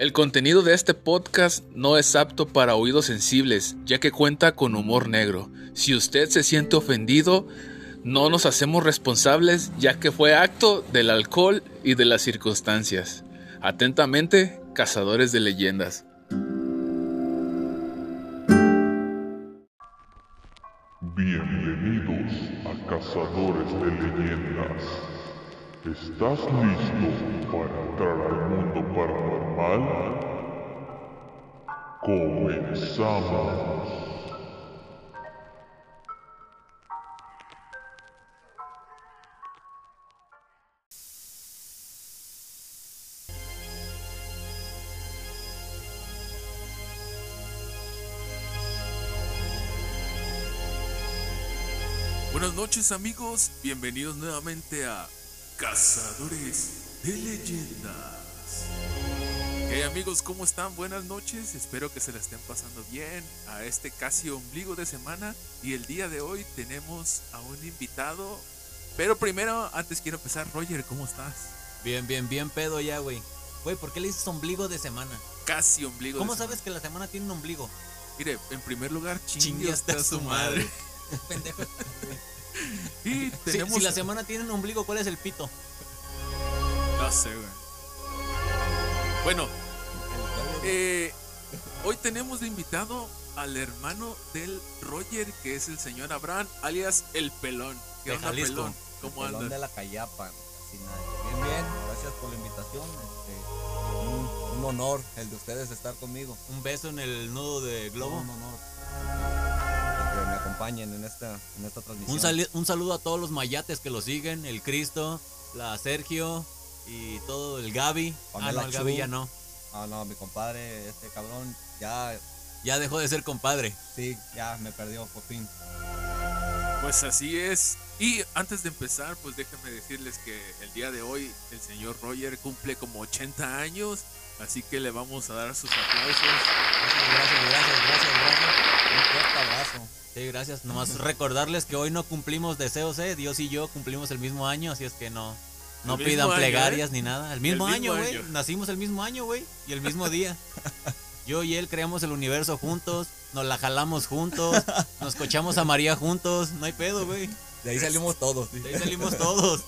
El contenido de este podcast no es apto para oídos sensibles, ya que cuenta con humor negro. Si usted se siente ofendido, no nos hacemos responsables, ya que fue acto del alcohol y de las circunstancias. Atentamente, cazadores de leyendas. Bienvenidos a Cazadores de Leyendas. ¿Estás listo para entrar al mundo paranormal? Comenzamos. Buenas noches amigos, bienvenidos nuevamente a Cazadores de Leyendas. Hey amigos, ¿cómo están? Buenas noches, espero que se la estén pasando bien a este casi ombligo de semana y el día de hoy tenemos a un invitado. Pero primero, antes quiero empezar, Roger, ¿cómo estás? Bien, bien, bien pedo ya, güey. Güey, ¿por qué le dices ombligo de semana? Casi ombligo ¿Cómo de sabes que la semana tiene un ombligo? semana. Mire, en primer lugar, chingue Chingue hasta hasta su su madre. Pendejo. Y Si, tenemos... si la semana tiene un ombligo, ¿cuál es el pito? No sé, güey. Bueno, eh, hoy tenemos de invitado al hermano del Roger, que es el señor Abraham, alias El Pelón. ¿Qué De onda, Jalisco. Pelón? ¿Cómo Pelón de la Cayapa, así nada. Bien, bien, gracias por la invitación. Este, un, un honor el de ustedes estar conmigo. Un beso en el nudo de globo. Un honor. Me acompañen en esta, en esta transmisión. Un, sali- un saludo a todos los mayates que lo siguen, el Cristo, la Sergio y todo el Gaby. Ah, no, el Gaby ya no. Ah, no, mi compadre, este cabrón, ya, Ya dejó de ser compadre. sí, ya me perdió por fin. Pues así es. Y antes de empezar, pues déjenme decirles que el día de hoy el señor Roger cumple como 80 años, así que le vamos a dar sus aplausos. Gracias, gracias, gracias, gracias. Un fuerte abrazo. Sí, gracias. Nomás recordarles que hoy no cumplimos deseos, ¿eh? Dios y yo cumplimos el mismo año, así es que no, no El pidan año, plegarias ¿eh? ni nada. El mismo El año, güey. Nacimos el mismo año, güey. Y el mismo día. Yo y él creamos el universo juntos, nos la jalamos juntos, nos cochamos a María juntos. No hay pedo, güey. De ahí salimos todos. sí. De ahí salimos todos.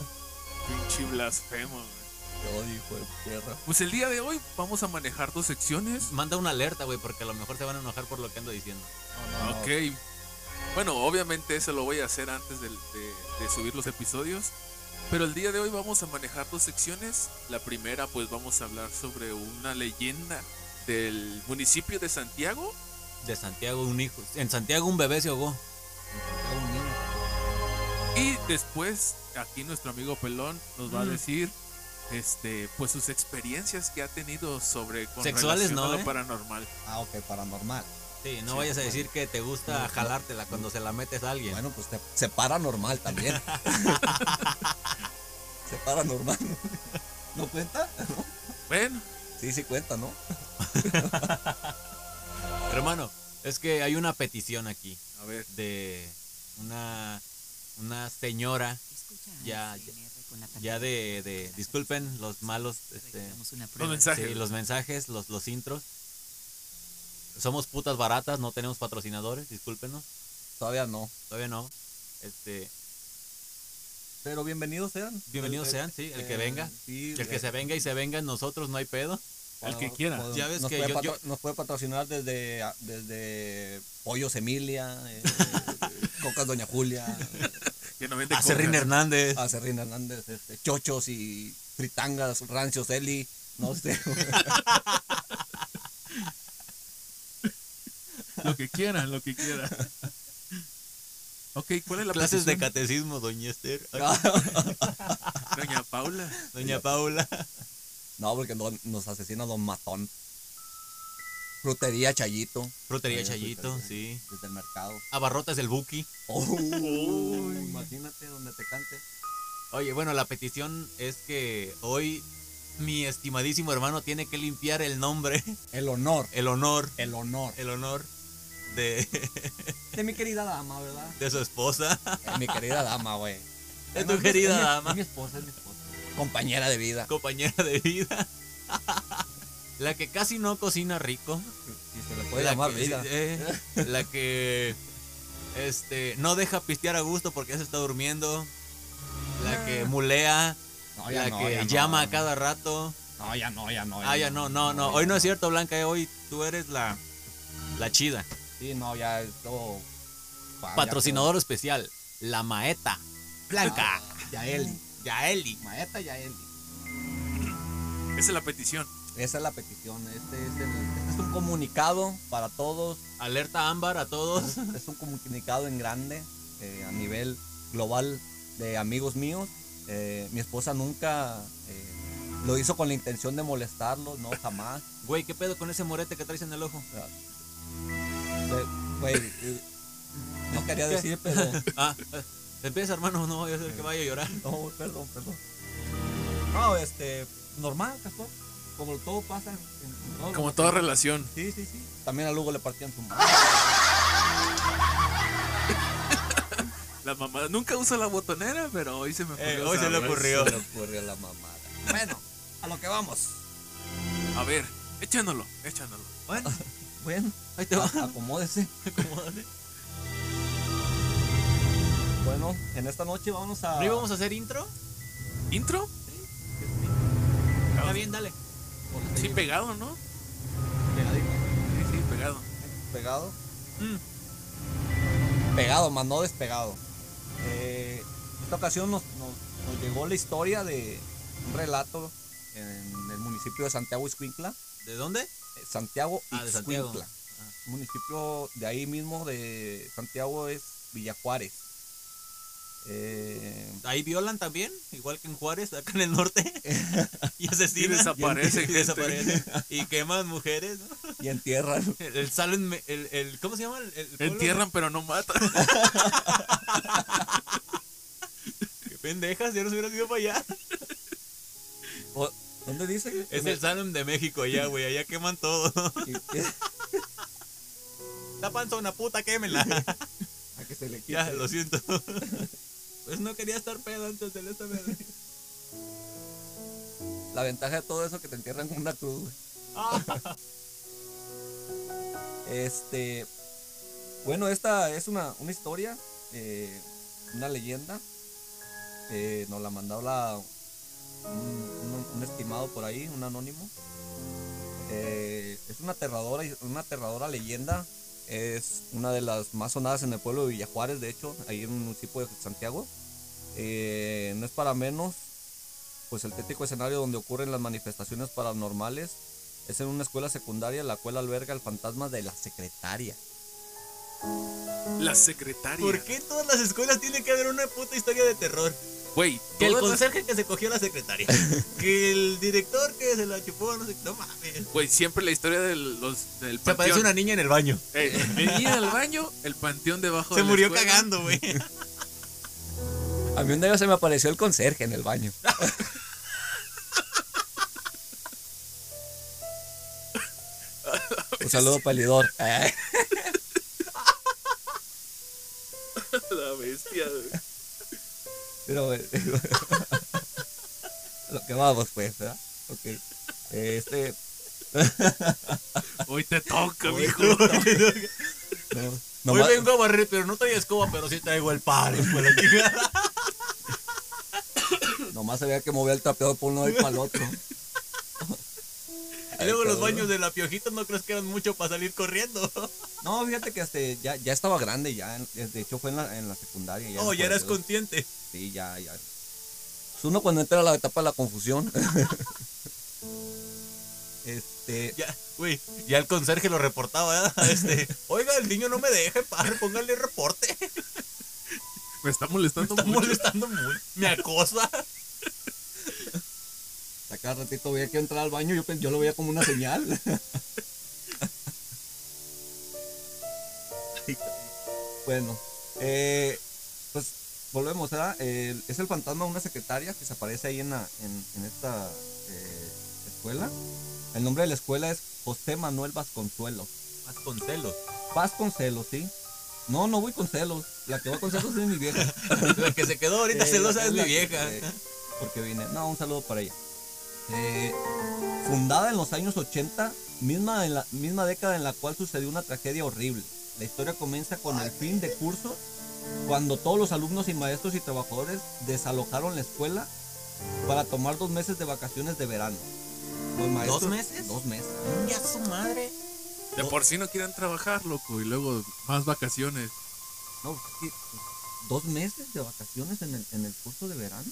Pinche blasfemo. güey. Todo hijo de tierra. Pues el día de hoy vamos a manejar dos secciones. Manda una alerta, güey, porque a lo mejor se van a enojar por lo que ando diciendo. No, no, no. Ok. Bueno, obviamente eso lo voy a hacer antes de, de subir los episodios. Pero el día de hoy vamos a manejar dos secciones. La primera, pues vamos a hablar sobre una leyenda del municipio de Santiago. De Santiago, un hijo. En Santiago, un bebé se ahogó. Era un niño. Y después, aquí nuestro amigo Pelón nos va a Mm. decir. Este, pues sus experiencias que ha tenido sobre con Sexuales, relación no, a lo ¿eh? paranormal. Ah, ok, paranormal. Sí, no Sí, vayas a decir que te gusta No, jalártela cuando se la metes a alguien. Bueno, pues te, se para normal también. se para normal. ¿No cuenta? Bueno, Sí, sí cuenta, ¿no? Hermano, es que hay una petición aquí a ver. de una, una señora Ya, ya, ya de, de disculpen los malos este, Los mensajes. sí, los mensajes, los, los intros. Somos putas baratas, no tenemos patrocinadores, discúlpenos, Todavía no. todavía no. Este, Pero bienvenidos sean. Bienvenidos El- sean, sí, el que venga. sí, el que se venga y se venga en nosotros, no hay pedo. el que quiera. pues, Ya ves nos que puede yo- Nos puede patrocinar desde, desde Pollos Emilia, eh, Cocas Doña Julia, Acerrín. Hernández. Acerrín Hernández, este, Chochos y Fritangas, Rancios Eli, no sé. Lo que quieran, lo que quieran. Ok, ¿cuál es la Clases de catecismo, doña Esther. Doña Paula. Doña Paula. No, porque no- nos asesina Don Matón. Frutería Chayito. Frutería Eh, Chayito, frutería, sí. Desde el mercado. Abarrotas del Buki. Oh, imagínate donde te cante. Oye, bueno, la petición es que hoy mi estimadísimo hermano tiene que limpiar el nombre, El honor. el honor, El honor. el honor de, De mi querida dama, ¿verdad? de su esposa. De mi querida dama, güey. De tu querida es dama. Es mi esposa, es mi esposa. Compañera de vida. Compañera de vida. La que casi no cocina rico. Si se le puede la llamar que, vida. eh, la que este no deja pistear a gusto porque ya se está durmiendo. La que mulea, No, ya la no, que ya no. llama a cada rato. No, ya no, ya no. Ah, ya no, no, no. Hoy no es cierto, Blanca. eh, Hoy tú eres la, la chida. Sí, no, ya esto. pa- Patrocinador especial, la maeta. Blanca. Ya, Yaeli. Yaeli. Maeta Yaeli. Esa es la petición. Esa es la petición. Este es, el- este es un comunicado para todos. Alerta ámbar a todos. Es un comunicado en grande eh, a nivel global de amigos míos. Eh, mi esposa nunca eh, lo hizo con la intención de molestarlos, no, jamás. Güey, ¿qué pedo con ese morete que traes en el ojo? Güey, no quería decir, pero. Ah, eh, empieza, hermano. No voy a hacer que vaya a llorar. No, perdón, perdón. No, este, normal, Castor. Como todo pasa. en- en todo Como toda relación. Sí, sí, sí. También a Lugo le partían su madre. La mamá nunca usa la botonera, pero hoy se me ocurrió. Eh, hoy se le ocurrió. Se le ocurrió la mamada. Bueno, a lo que vamos. A ver, échanoslo, échanoslo. Bueno, Bueno, ahí te va. acomódese. Acomódate. Bueno, en esta noche vamos a. ¿No íbamos a hacer intro? ¿Intro? Está bien, dale. Sí, pegado, ¿no? Pegadito. Sí, sí, pegado. Pegado. Mm. Pegado, más no despegado. Eh, esta ocasión nos, nos- nos llegó la historia de un relato en el municipio de Santiago Ixcuintla. ¿De dónde? Eh, Santiago Ah, de Santiago. Municipio de ahí mismo de Santiago es Villajuárez. Eh, Ahí violan también, igual que en Juárez, acá en el norte. y asesinan. Y desaparecen Y desaparecen. Y queman mujeres, ¿no? y entierran. El, el salen, el, el- ¿cómo se llama? El? Entierran, pero no matan. Qué pendejas, ya nos hubieras ido para allá. O- ¿Dónde dice? Es el Salem de México allá, güey, allá queman todo. La panzona puta, quémenla. a que se le quite. ya, lo siento. Pues no quería estar pedo antes de esta vez. La ventaja de todo eso es que te entierran con una cruz. güey. Este, bueno, esta es una, una historia, eh, una leyenda. eh, nos la mandó la, un, un- un estimado por ahí, un anónimo. Eh, es una aterradora, una aterradora leyenda. Es una de las más sonadas en el pueblo de Villajuárez, de hecho, ahí en el municipio de Santiago. Eh, no es para menos, pues el tético escenario donde ocurren las manifestaciones paranormales es en una escuela secundaria la cual alberga el fantasma de la secretaria. La secretaria. ¿Por qué en todas las escuelas tiene que haber una puta historia de terror? Güey, Que el conserje que se cogió a la secretaria. que el director que se la chupó, no sé. No mames. Güey, siempre la historia del, los, del Se aparece panteón. una niña en el baño. Eh, venía al baño, el panteón debajo Se de la murió escuela. cagando, güey. A mí un día se me apareció el conserje en el baño. un saludo palidor. Pero eh, a lo que vamos pues, ¿verdad? Ok. Este Hoy te toca, Hoy mijo. no, Hoy nomás- vengo a barrer, pero no traigo escoba, pero sí traigo el par. chingada. nomás se veía que movía el trapeador por un lado y para el otro. Y luego los baños de la piojita no crees que eran mucho para salir corriendo. No, fíjate que este, ya, ya estaba grande, ya. De hecho, fue en la, en la secundaria. Ya Oh, ya eras 42. consciente. Sí, ya, ya. Pues uno cuando entra a la etapa de la confusión. este. Ya, güey, ya el conserje lo reportaba, ¿verdad? Este, oiga, el niño no me deja en paz, póngale reporte. Me está molestando Está mucho. molestando muy. Me acosa. A cada ratito veía que entrar al baño, yo, yo lo veía como una señal. bueno, eh, pues volvemos, ¿verdad? Eh, es el fantasma de una secretaria que se aparece ahí en, la, en, en esta eh, escuela. El nombre de la escuela es José Manuel Vasconcelos. Más con celos. Vasconcelos, ¿sí? No, no voy con celos. La que va con celos es mi vieja. La que se quedó ahorita Eh, celosa es mi que- vieja. porque vine. No, un saludo para ella. Eh, fundada en los años 80, misma, en la, misma década en la cual sucedió una tragedia horrible. La historia comienza con el fin de curso, cuando todos los alumnos y maestros y trabajadores desalojaron la escuela para tomar dos meses de vacaciones de verano. Los maestros- meses? Dos meses. Ya su madre. De por sí no quieren trabajar, loco, y luego más vacaciones. No, es que, dos meses de vacaciones en el, en el curso de verano.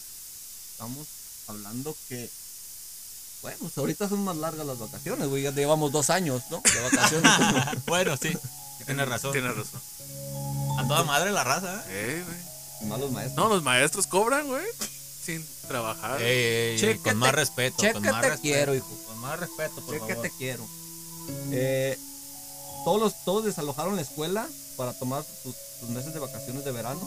Estamos hablando que. Bueno, pues ahorita son más largas las vacaciones, güey. Ya llevamos dos años, ¿no? De vacaciones. bueno, sí. Tienes razón. Tienes razón. A toda madre la raza. ¿eh? Eh, güey. Más los maestros. No, los maestros cobran, güey. Sin trabajar. Ey, ey, con más respeto. con más respeto. quiero, hijo. Con más respeto, por favor. te quiero. Eh, todos, los, todos desalojaron la escuela para tomar sus, sus meses de vacaciones de verano.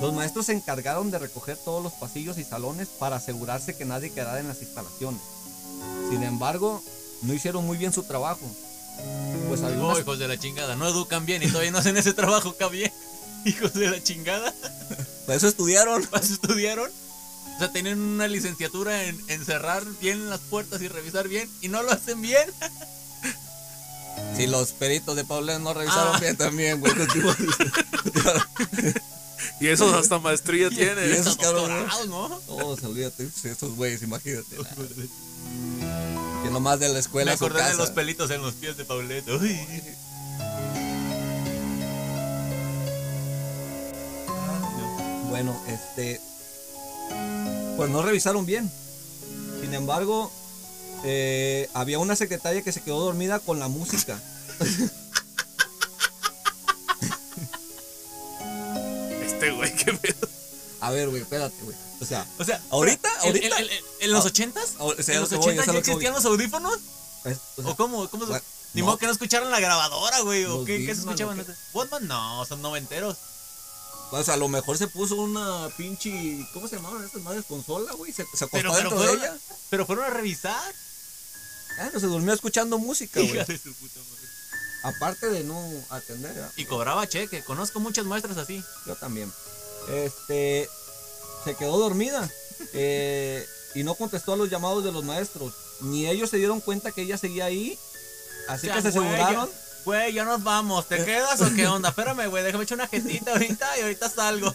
Los maestros se encargaron de recoger todos los pasillos y salones para asegurarse que nadie quedara en las instalaciones. Sin embargo, no hicieron muy bien su trabajo. Pues unas- hijos de la chingada. No educan bien y todavía no hacen ese trabajo bien. Hijos de la chingada. Para eso estudiaron. ¿Para eso estudiaron? O sea, tienen una licenciatura en, en cerrar bien las puertas y revisar bien y no lo hacen bien. Si los peritos de Paulén no revisaron Ah. bien también, güey. Y esos hasta maestría y tienen. esos Hasta cabrones. Todos, olvídate, esos güeyes, imagínate. Que nomás de la escuela Me acordé de los pelitos en los pies de Paulette. Uy. Bueno, este. Pues no revisaron bien. Sin embargo, eh, había una secretaria que se quedó dormida con la música. Este güey, qué pedo. A ver, güey, espérate, güey. O sea, O sea, Ahorita, ¿en- ahorita. ¿En, los Ah, ochentas? o sea, ¿En los ochentas ya existían los audífonos? es- o sea, ¿O cómo? ¿Cómo se- bueno, Ni no. modo que no escucharan la grabadora, güey. ¿O qué, qué se escuchaban? ¿Walkman? No, son noventeros. o sea, a lo mejor se puso una pinche. ¿Cómo se llamaban esas madres? Consola, güey. Se, se acostó Pero, pero, dentro de fueron, ella. pero fueron a revisar. Ah, no, se durmió escuchando música, güey. Hija de su puta madre. Aparte de no atender, ¿verdad? Y cobraba cheque. Conozco muchas muestras así. Yo también. Este. Se quedó dormida. eh, y no contestó a los llamados de los maestros. Ni ellos se dieron cuenta que ella seguía ahí. Así O sea, que se aseguraron. Güey, ya nos vamos. ¿Te quedas o qué onda? Espérame, güey. Déjame echar una gestita ahorita y ahorita salgo.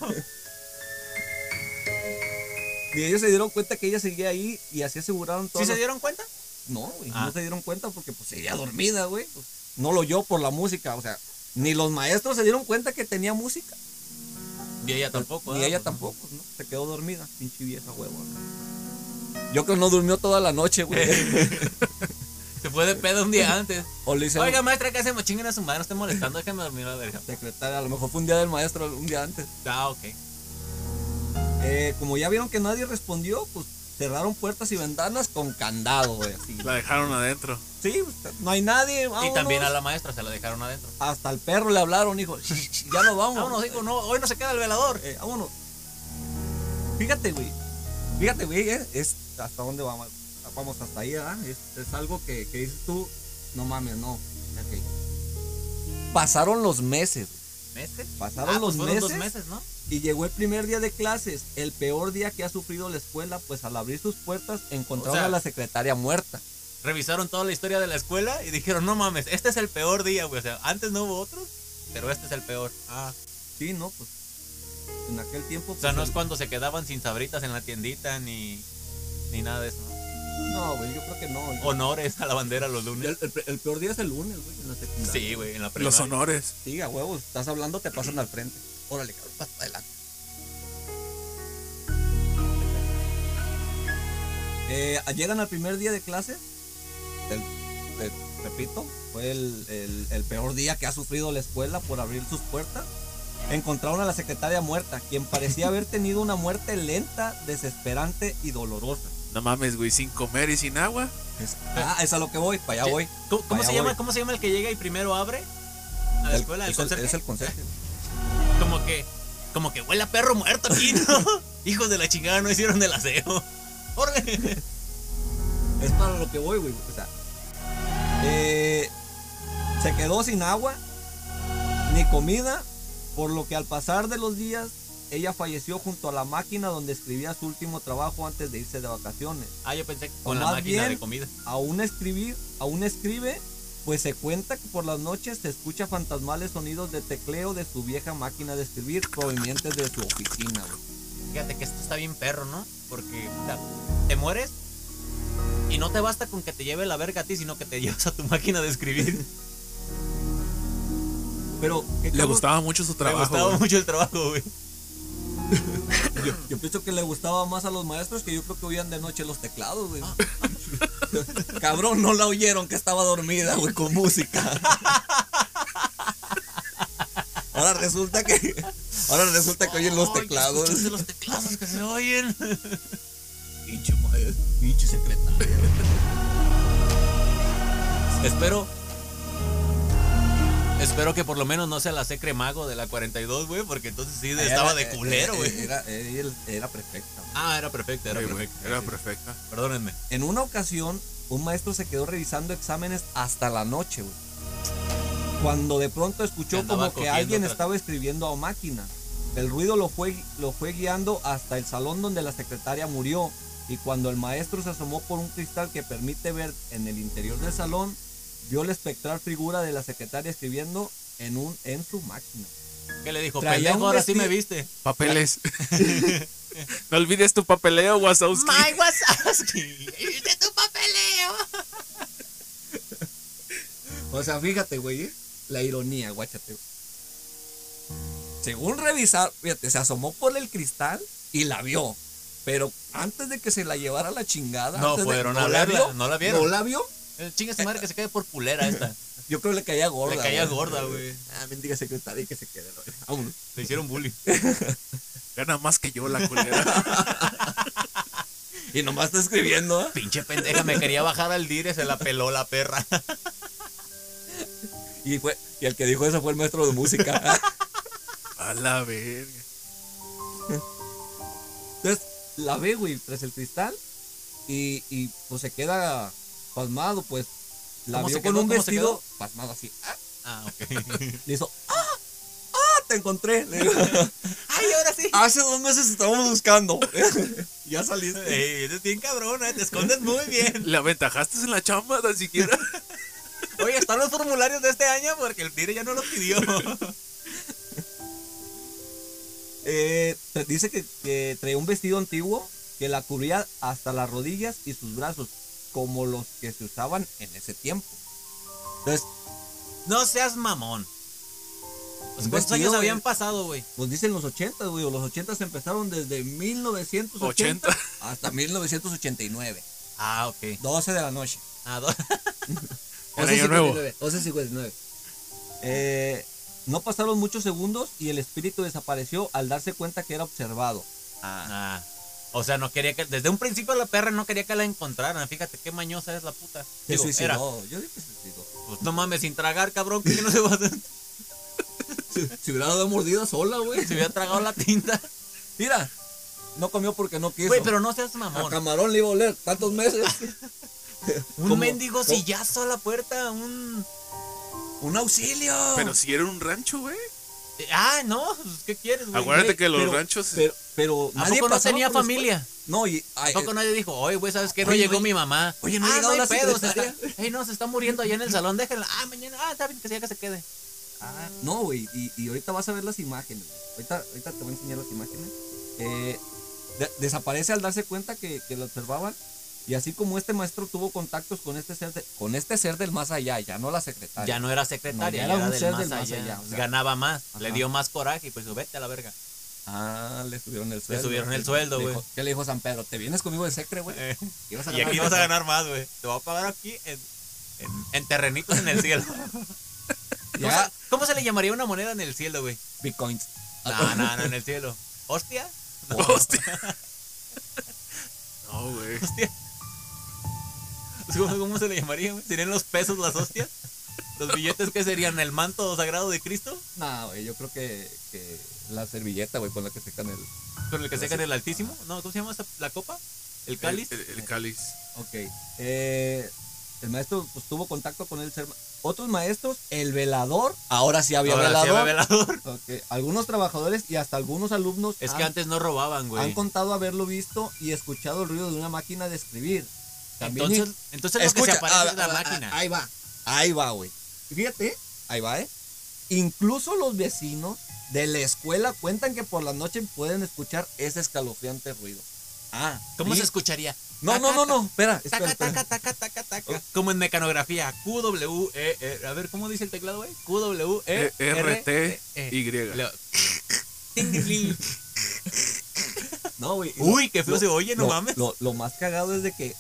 Ni ellos se dieron cuenta que ella seguía ahí. Y así aseguraron ¿Sí todos. se dieron cuenta? No, güey. Ah. No se dieron cuenta porque pues seguía dormida, güey. Pues, no lo oyó por la música. O sea, ni los maestros se dieron cuenta que tenía música. Y ella tampoco. Ni ¿verdad? ella tampoco, ¿no? Se quedó dormida. Pinche vieja huevo. Yo creo que no durmió toda la noche, güey. Se fue de pedo un día antes. o le. Oiga, maestra, ¿qué hacemos? Chinguen a su madre, no esté molestando, déjame dormir a la verga. secretaria, a lo mejor fue un día del maestro, un día antes. Ah, ok. Eh, como ya vieron que nadie respondió, pues cerraron puertas y ventanas con candado, güey. así. La dejaron adentro. Sí, no hay nadie. Y también a la maestra se la dejaron adentro. Hasta el perro le hablaron, hijo. ya nos vamos. Vámonos, hijo, no, hoy no se queda el velador. Eh, vámonos. Fíjate, güey. Fíjate, güey, eh, es hasta dónde vamos. Vamos hasta ahí, ¿verdad? Es, es algo que, que dices tú, no mames, no. Pasaron los meses. ¿Meses? Pasaron Ah, los pues meses. dos meses, ¿no? Y llegó el primer día de clases, el peor día que ha sufrido la escuela, pues al abrir sus puertas encontraron O sea- a la secretaria muerta. Revisaron toda la historia de la escuela y dijeron, no mames, este es el peor día, güey. O sea, antes no hubo otros, pero este es el peor. Ah, Sí, no, pues en aquel tiempo. o sea, pues, no es cuando se quedaban sin sabritas en la tiendita ni, ni nada de eso. ¿no? No, güey, yo creo que no. Yo- Honores a la bandera los lunes. el, el- el peor día es el lunes, güey, en la secundaria. Sí, güey, en la Los primaria. honores. Sí, a huevos, estás hablando, te pasan al frente. Órale, cabrón, pasa adelante. Eh, llegan al primer día de clase. el- el- repito, fue el, el- el peor día que ha sufrido la escuela por abrir sus puertas. Encontraron a la secretaria muerta, quien parecía haber tenido una muerte lenta, desesperante y dolorosa. No mames, güey, sin comer y sin agua. Es- ah, es a lo que voy, para allá voy. ¿Cómo, cómo Allá se llama, voy. ¿Cómo se llama el que llega y primero abre a la El- escuela? ¿El es, el, conserje? Como que, como que huele a perro muerto aquí, ¿no? Hijos de la chingada, no hicieron el aseo. Órale. Es para lo que voy, güey. O sea, eh, se quedó sin agua ni comida, por lo que al pasar de los días ella falleció junto a la máquina donde escribía su último trabajo antes de irse de vacaciones. Ah, yo pensé que O con la máquina bien- de comida. Aún escribir, aún escribe, pues se cuenta que por las noches se escucha fantasmales sonidos de tecleo de su vieja máquina de escribir provenientes de su oficina, güey. Fíjate que esto está bien perro, ¿no? Porque puta, te mueres y no te basta con que te lleve la verga a ti, sino que te llevas a tu máquina de escribir. Pero ¿qué Le cabrón? gustaba mucho su trabajo. gustaba güey. mucho el trabajo, güey. Yo, yo pienso que le gustaba más a los maestros que yo creo que oían de noche los teclados, güey. Cabrón, no la oyeron que estaba dormida, güey, con música. Ahora resulta que. Ahora resulta que oyen los teclados. escúchate los teclados que se oyen. Pinche maestro, pinche secretaria. Espero. Espero que por lo menos no sea la secre mago de la 42, güey, porque entonces sí estaba de culero, güey. Era, era, era perfecta. güey. Ah, era perfecta, era perfecta. Era perfecta. Perdónenme. En una ocasión, un maestro se quedó revisando exámenes hasta la noche, güey. Cuando de pronto escuchó como que alguien estaba escribiendo a máquina. El ruido lo fue, lo fue guiando hasta el salón donde la secretaria murió. Y cuando el maestro se asomó por un cristal que permite ver en el interior del salón, vio la espectral figura de la secretaria escribiendo en, un, en su máquina. ¿Qué le dijo? Traía ahora sí me viste. Papeles. no olvides tu papeleo, Wazowski. My Wazowski. ¡De tu papeleo! O sea, fíjate, güey, ¿eh? la ironía, guáchate. Según revisar, fíjate, se asomó por el cristal y la vio. Pero antes de que se la llevara a la chingada, No antes de- fueron a la verla, vio, no la vieron. No la vio. El chinga su madre que se quede por culera esta. Yo creo que le caía gorda. Le caía güey. gorda, güey. Ah, bendiga secretaria y que se quede. güey. Vámonos. Le hicieron bullying. Gana más que yo la culera. Y nomás está escribiendo, ¿eh? Pinche pendeja, me quería bajar al dire, se la peló la perra. Y, fue, y el que dijo eso fue el maestro de música. A la verga. Entonces, la ve, güey, tras el cristal. Y, y pues se queda pasmado, pues. La ¿Cómo vio con un ¿Cómo se vestido pasmado así. Ah, Ah, ok. Le hizo, ¡ah! ¡ah! Te encontré. Le digo, ¡Ay, ahora sí! Hace dos meses estábamos buscando. ya saliste. Ey, eres bien cabrón, ¿eh? te escondes muy bien. ¿Le aventajaste en la chamba tan siquiera? Oye, están los formularios de este año porque el dire ya no los pidió. Eh, dice que, que traía un vestido antiguo que la cubría hasta las rodillas y sus brazos, como los que se usaban en ese tiempo. Entonces, No seas mamón. Pues, ¿Cuántos vestido, años habían pasado, güey? pues dicen los 80, güey, los 80 empezaron desde 1980 80. hasta 1989. Ah, ok. 12 de la noche. Ah, do- El año nuevo. 11.59. Eh, no pasaron muchos segundos y el espíritu desapareció al darse cuenta que era observado. Ah. O sea, no quería que. Desde un principio la perra no quería que la encontraran. Fíjate qué mañosa es la puta. Digo, suicidó. era. Yo digo que se suicidó. Pues no mames, sin tragar, cabrón. que no se va a hacer? Si hubiera dado mordida sola, güey. Se hubiera tragado la tinta. Mira, no comió porque no quiso. Güey, pero no seas A mamón. camarón le iba a oler tantos meses. Un mendigo sillazo a la puerta. Un. ¡Un auxilio! Pero si era un rancho, güey. Ah, no. pues, ¿Qué quieres, güey? Aguárdate Güey, que los pero- ranchos. Pero, pero ¿A poco no tenía la familia? No, y. ¿A ay, poco eh, nadie dijo, oye, güey, ¿sabes qué? No Oye, llegó oye, mi mamá. oye, no ha ah, llegado hay la pedo, se está- Ey, no, se está muriendo allá en el salón, déjenla. Ah, mañana, ah, está bien, que sea que se quede. Ah, no, güey, y, y ahorita vas a ver las imágenes. Ahorita, ahorita te voy a enseñar las imágenes. Eh, de- desaparece al darse cuenta que, que lo observaban. Y así como este maestro tuvo contactos con este ser, de- con este ser del más allá, ya no la secretaria. Ya no era secretaria, No, ya ya era era, un del ser más del más allá. allá, o sea. Ganaba más, le dio más coraje y pues vete a la verga. Ah, le subieron el sueldo. subieron el sueldo, Le güey. ¿Qué le dijo San Pedro? ¿Te vienes conmigo de secre, güey? Eh, y aquí más. vas a ganar más, güey. Te voy a pagar aquí en, en, en terrenitos en el cielo. ¿Cómo, se, cómo se le llamaría una moneda en el cielo, güey? bitcoins. No, no, no, en el cielo. ¿Hostia? No, Hostia. No, güey. hostia. ¿Cómo, cómo se le llamaría, güey? ¿Serían los pesos las hostias? ¿Los billetes qué serían? ¿El manto sagrado de Cristo? No, güey, yo creo que, que la servilleta, güey, con la que secan el. ¿Con el que secan el altísimo? No, ¿cómo se llama esa, la copa? ¿El cáliz? El, el- el cáliz. Ok. Eh, el maestro pues, tuvo contacto con el ser, otros maestros, el velador. Ahora sí había Ahora sí velador. había velador. Ok, Algunos trabajadores y hasta algunos alumnos Es han, que antes no robaban, han güey. contado haberlo visto y escuchado el ruido de una máquina de escribir. También Entonces, entonces lo que Escucha, se aparece es la máquina. ah, Ahí va, ahí va, güey. Fíjate, ahí va, ¿eh? Incluso los vecinos de la escuela cuentan que por la noche pueden escuchar ese escalofriante ruido. Ah, ¿Cómo se escucharía? No, no, no, no, espera, espera, espera. taca, taca, taca, taca. Como en mecanografía. Q, W, E, E. A ver, ¿cómo dice el teclado, güey? Q, W, E, E- R, T, E. Y. Ting. No, güey. Uy, qué feo lo- se oye, no lo- mames. Lo, lo más cagado es de que,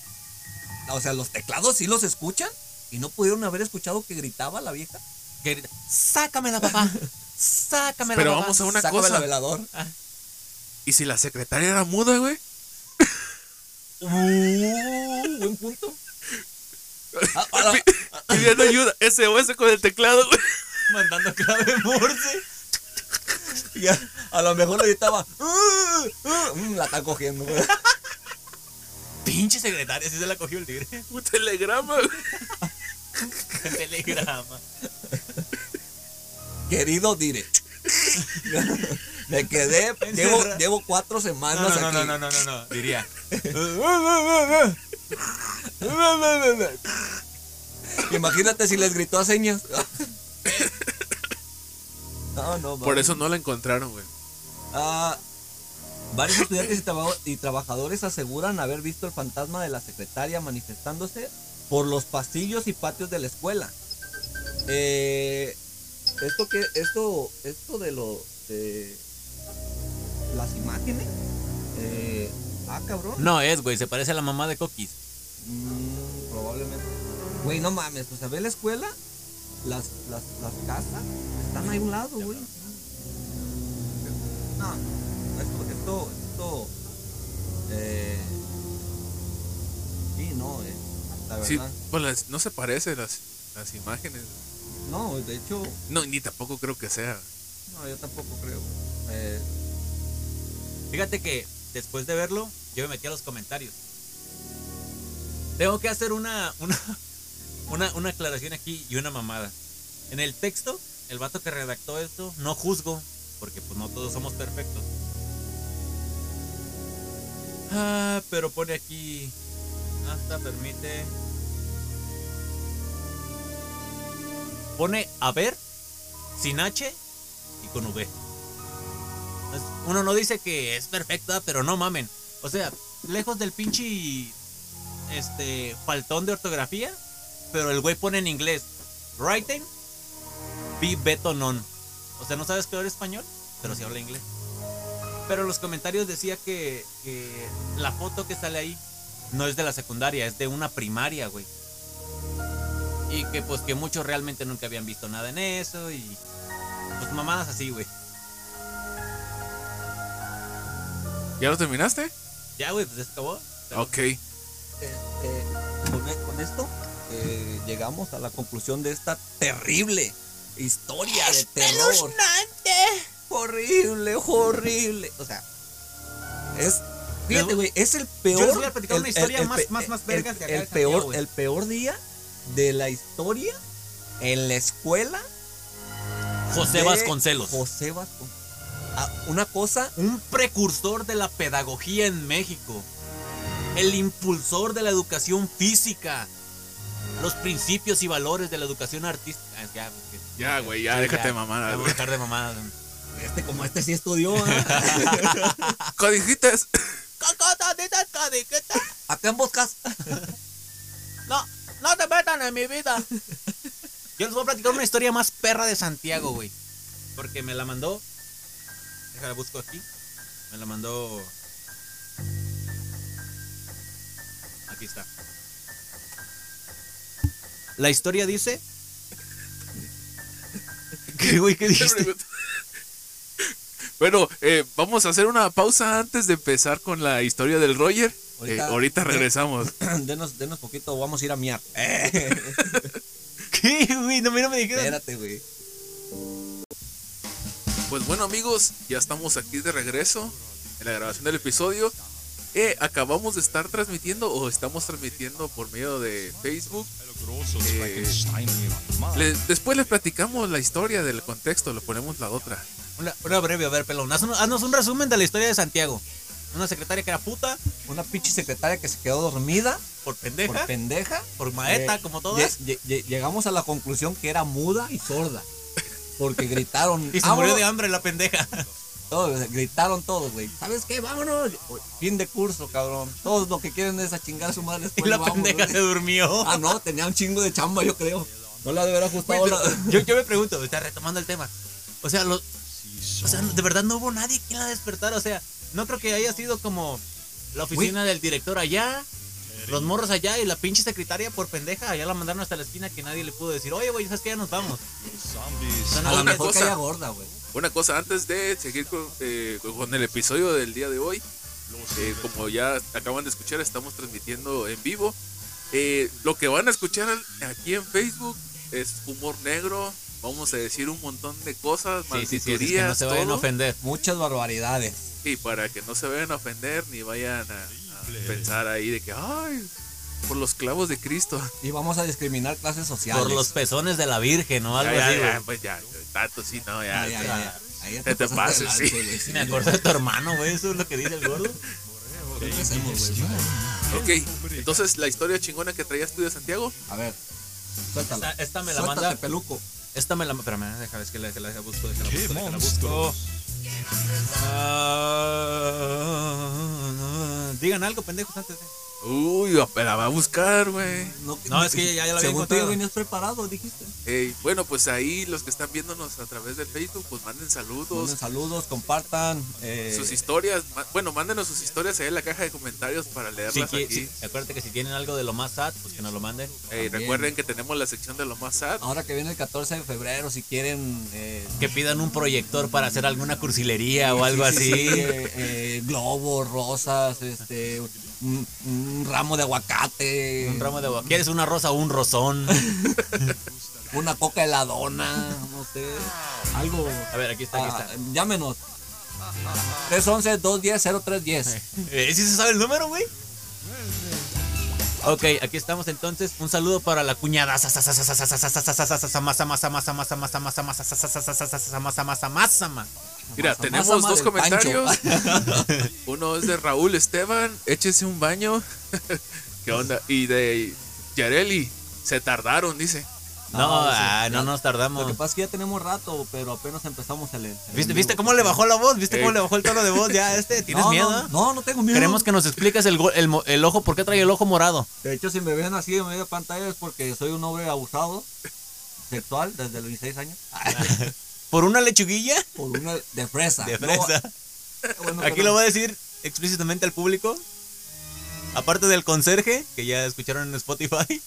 o sea, los teclados sí los escuchan y no pudieron haber escuchado que gritaba la vieja. Que grita, Sácamela, papá. Sácamela, Pero papá. vamos a una Sácame cosa. la velador. ¿Y si la secretaria era muda, güey? Uh, buen punto. Ah, ah, ah, Pidiendo ayuda. SOS con el teclado, güey. Mandando clave morse. ya, a lo mejor le gritaba. "Uh, uh", mm, la está cogiendo. güey. Pinche secretaria, sí se la cogió el tigre. Un telegrama, güey. Telegrama. Querido dire. Me quedé, llevo, llevo cuatro semanas no, no, aquí. no, no, no, no, no, diría. Imagínate si les gritó a señas. No, no, Por eso no la encontraron, güey. Ah, varios estudiantes y, traba- y trabajadores aseguran haber visto el fantasma de la secretaria manifestándose por los pasillos y patios de la escuela. Eh, esto que esto esto de lo de las imágenes eh, ah cabrón. No es, güey, se parece a la mamá de Coquis. Mm, probablemente. Güey no mames o sea ve la escuela las las, las casas están ahí a un lado güey. No esto esto esto eh, sí no eh, la verdad Sí, las- no se parecen las, las imágenes. no de hecho No, ni tampoco creo que sea. no yo tampoco creo eh, Fíjate que después de verlo, yo me metí a los comentarios. Tengo que hacer una, una, una, una aclaración aquí y una mamada. En el texto, el vato que redactó esto, no juzgo, porque pues no todos somos perfectos. Ah, pero pone aquí, hasta permite... Pone a ver, sin H y con V. Entonces, Uno no dice que es perfecta, pero no mamen. O sea, lejos del pinche este faltón de ortografía, pero el güey pone en inglés writing be beto non. O sea, no sabes que habla español, pero sí habla inglés. Pero los comentarios decía que, que la foto que sale ahí no es de la secundaria, es de una primaria, güey. Y que pues que muchos realmente nunca habían visto nada en eso y pues mamadas así, güey. ¿Ya lo terminaste? Ya, güey, pues acabó. Ok. Este, con, e- con esto eh, llegamos a la conclusión de esta terrible historia de terror. Horrible, horrible. O sea, es. Fíjate, güey, es el peor. Yo les voy a platicar una el- historia el- más- el- más- más el- vergas de acá el Santiago, peor, el peor día de la historia en la escuela. José Vasconcelos. José Vasconcelos. Ah, una cosa Un precursor de la pedagogía en México. El impulsor de la educación física. Los principios y valores de la educación artística. Ya, Ya, güey, ya, sí, déjate de mamadas, ya, güey. Vamos a dejar de mamadas. Este, como este sí estudió. ¿ah? Codijitas. Acá en Boscas. No, no te metan en mi vida. Yo les voy a platicar una historia más perra de Santiago, güey. Porque me la mandó. Déjala busco aquí. Me la mandó. Aquí está. La historia dice. ¿Qué, güey? ¿Qué dijiste? Bueno, eh, vamos a hacer una pausa antes de empezar con la historia del Roger. Eh, Ahorita- ahorita regresamos. denos, denos poquito, vamos a ir a miar. ¿Qué, güey? No, mira, me dijeron. Espérate, güey. Pues bueno amigos, ya estamos aquí de regreso en la grabación del episodio. Eh, acabamos de estar transmitiendo o estamos transmitiendo por medio de Facebook. Eh, le- después les platicamos la historia del contexto, le ponemos la otra. Una, una breve, a ver, pelón. Haznos, haznos un resumen de la historia de Santiago. Una secretaria que era puta, Una pinche secretaria que se quedó dormida por pendeja, por por, pendeja. maeta, Eh, como todas. lle- lle- llegamos a la conclusión que era muda y sorda. Porque gritaron. Y se murió de hambre la pendeja. Todos, gritaron todos, güey. ¿Sabes qué? Vámonos. Fin de curso, cabrón. Todos lo que quieren es a chingar a su madre. Y después la vamos, pendeja güey. se durmió. Ah, no, tenía un chingo de chamba, yo creo. No la de haber ajustado. Güey, pero la- yo, yo me pregunto, está retomando el tema. O sea, los, o sea, de verdad no hubo nadie que la despertara. O sea, no creo que haya sido como la oficina del director allá, los morros allá y la pinche secretaria por pendeja. Allá la mandaron hasta la esquina que nadie le pudo decir, oye, güey, ¿sabes qué? Ya nos vamos. O sea, no A lo mejor caía gorda, güey. Una cosa, antes de seguir con, eh, con el episodio del día de hoy, eh, como ya acaban de escuchar, estamos transmitiendo en vivo. Eh, lo que van a escuchar aquí en Facebook es humor negro. Vamos a decir un montón de cosas, Sí, sí, sí, es que no se vayan a ofender. Muchas barbaridades. Y para que no se vayan a ofender ni vayan a, a pensar ahí de que, ay, por los clavos de Cristo. Y vamos a discriminar clases sociales. Por los pezones de la Virgen o algo Ya, ya, así, ya, pues ya, tanto sí, no, ya. Ya, ya, ya. Ahí te pasaste pases, sí. Me acordé de tu hermano, güey. Eso es lo que dice el gordo. ¿Qué hacemos, güey? Ok, entonces la historia chingona que traías tú de Santiago. A ver, suéltala. Esta, esta me la Suéltate, manda. peluco. Esta me la Espérame, déjame, es que la, que la busco, déjala busco, déjala busco. Ah, digan algo, pendejos, antes de. Uy, la va a buscar, güey. No, es que ya- ya la había Según tú ya encontrado. venías preparado, dijiste. Ey, bueno, pues ahí los que están viéndonos a través del Facebook, pues manden saludos, Manden saludos, compartan. eh, sus historias. Bueno, mándenos sus historias ahí en la caja de comentarios para Sí, leerlas que- aquí. sí, acuérdate que si tienen algo de lo más sad, pues que nos lo manden. Ey, recuerden que tenemos la sección de lo más sad. Ahora que viene el 14 de febrero, si quieren. eh, Que pidan un proyector para hacer alguna cursilería o algo sí, sí, así. sí, eh, eh, globos, rosas, este, un, un ramo de aguacate. Un ramo de agua. ¿Quieres una rosa o un rosón? Una coca heladona, no sé. Algo. A ver, aquí está, aquí Ah, está. llámenos. 311-210-0310. ¿Eh, ¿Sí se sabe el número, güey? Ok, aquí estamos entonces. Un saludo para la cuñada. Mira, tenemos dos comentarios. Uno es de Raúl Esteban, échese un baño. ¿Qué onda? Y de Yareli, se tardaron, dice. No, No, sí, ah, no nos Lo tardamos. que pasa es que ya tenemos rato, pero apenas empezamos el. el ¿Viste, ¿Viste cómo le bajó la voz? ¿Viste cómo le bajó el tono de voz? Ya, este, ¿tienes no, miedo? No, no, no tengo miedo. Queremos que nos expliques el, el, mo- el ojo, ¿por qué trae el ojo morado? De hecho, si me ven así en medio de pantalla es porque soy un hombre abusado sexual desde los 16 años. ¿Por una lechuguilla? Por una de fresa. De No, fresa. bueno, Aquí pero- lo voy a decir explícitamente al público. Aparte del conserje, que ya escucharon en Spotify.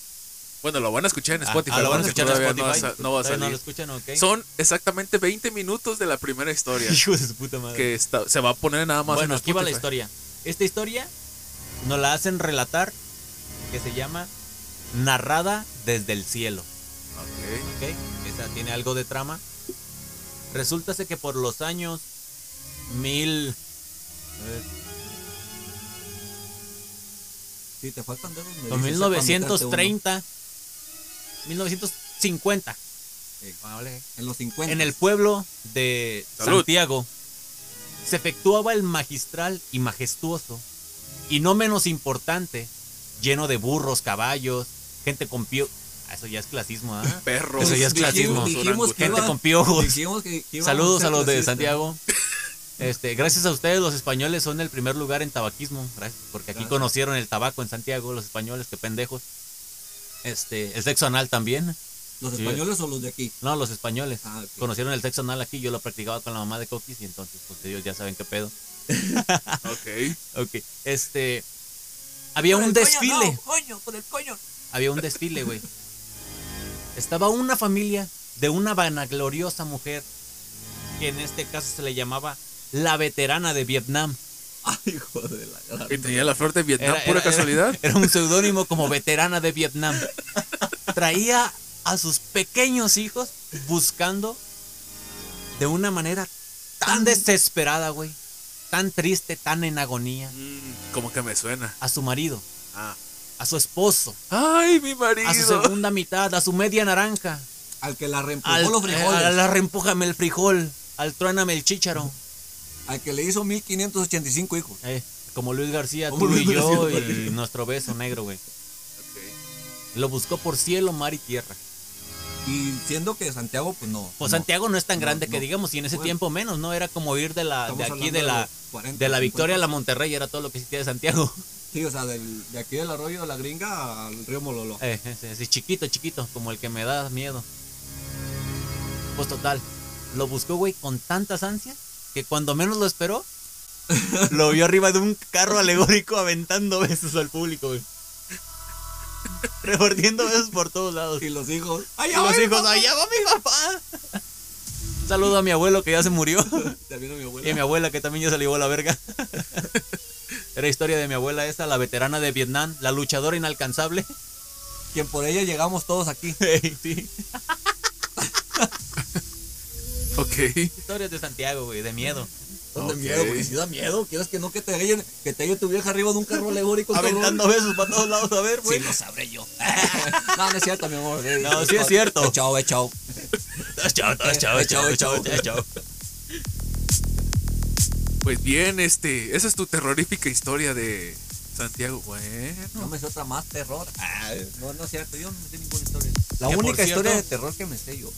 Bueno, lo van a escuchar en ah, Spotify. Ah, lo van a escuchar en No va, a salir. No lo escuchan, okay. Son exactamente 20 minutos de la primera historia. Hijo de su puta madre. Que está, se va a poner nada más. Bueno, aquí va la historia. Esta historia nos la hacen relatar que se llama Narrada desde el cielo. Ok. okay. Esa tiene algo de trama. Resulta que por los años mil. Si te faltan dedos, me 2930 1950, uno. En los 50. en el pueblo de Salud. Santiago, se efectuaba el magistral y majestuoso, y no menos importante, lleno de burros, caballos, gente con pio... Ah, Eso ya es clasismo, ¿ah? Perros. Eso ya es clasismo. dijimos, Dijimos que Gente iba- con piojos. dijimos que- que íbamos Saludos a los de. Santiago. Este, gracias a ustedes los españoles son el primer lugar en tabaquismo, gracias, porque aquí Gracias. conocieron el tabaco en Santiago, los españoles, qué pendejos. Este, el sexo anal también. ¿Los Sí. españoles o los de aquí? No, los españoles. Ah, ok. Conocieron el sexo anal aquí, yo lo practicaba con la mamá de Coquis y entonces pues ellos ya saben qué pedo. Ok. Ok, este había un el coño, desfile. no, coño, con el coño. Había un desfile, güey. Estaba una familia de una vanagloriosa mujer que en este caso se le llamaba la veterana de Vietnam. Ay, hijo de la gran. Y tenía la flor de Vietnam, Era- pura era- casualidad. Era un seudónimo como veterana de Vietnam. Traía a sus pequeños hijos buscando de una manera tan desesperada, güey. tan triste, tan en agonía, Mm, como que me suena. a su marido, Ah. a su esposo, Ay, mi marido. a su segunda mitad, a su media naranja, Al que la reempujó al, los eh, frijoles. a la reempújame el frijol, al truéname el chícharo. Al que le hizo 1585 hijos. Eh, como Luis García, Como tú y yo García. y nuestro beso negro, güey. Lo buscó por cielo, mar y tierra. Y siendo que Santiago, pues no. Pues no. Santiago no es tan No, grande que digamos, y en ese Bueno. tiempo menos, ¿no? Era como ir de la de aquí de la los 40, de la Victoria a 50. la Monterrey, era todo lo que existía de Santiago. Sí, o sea, del, de aquí del arroyo de la gringa al río Mololo. Eh, ese, ese chiquito, chiquito, como el que me da miedo. Pues total, lo buscó, güey, con tantas ansias que cuando menos lo esperó, lo vio arriba de un carro alegórico aventando besos al público, güey. Repartiendo besos por todos lados. Y los hijos. Y ¡Allá los hijos, papá! allá va mi papá. Un saludo a mi abuelo que ya se murió. Vino mi abuela. Y a mi abuela que también ya se le llevó a la verga. Era historia de mi abuela esa, la veterana de Vietnam, la luchadora inalcanzable. Quien por ella llegamos todos aquí. sí. Ok. Historias de Santiago, güey, de miedo. Son de miedo, porque si da miedo. ¿Quieres que no que te hallen, que te halle tu vieja arriba de un carro alegórico? Aventando besos para todos lados, a ver, Sí, güey. lo sabré yo. no, no es cierto, mi amor. No, sí es cierto. Chao, chao. Chao, chao, chao, chao, chao, chao, chao. Pues bien, este, esa es tu terrorífica historia de Santiago. Bueno. No me sé otra más terror. Ah, no, no es cierto, yo no me sé ninguna historia. La única cierto- historia de terror que me sé yo.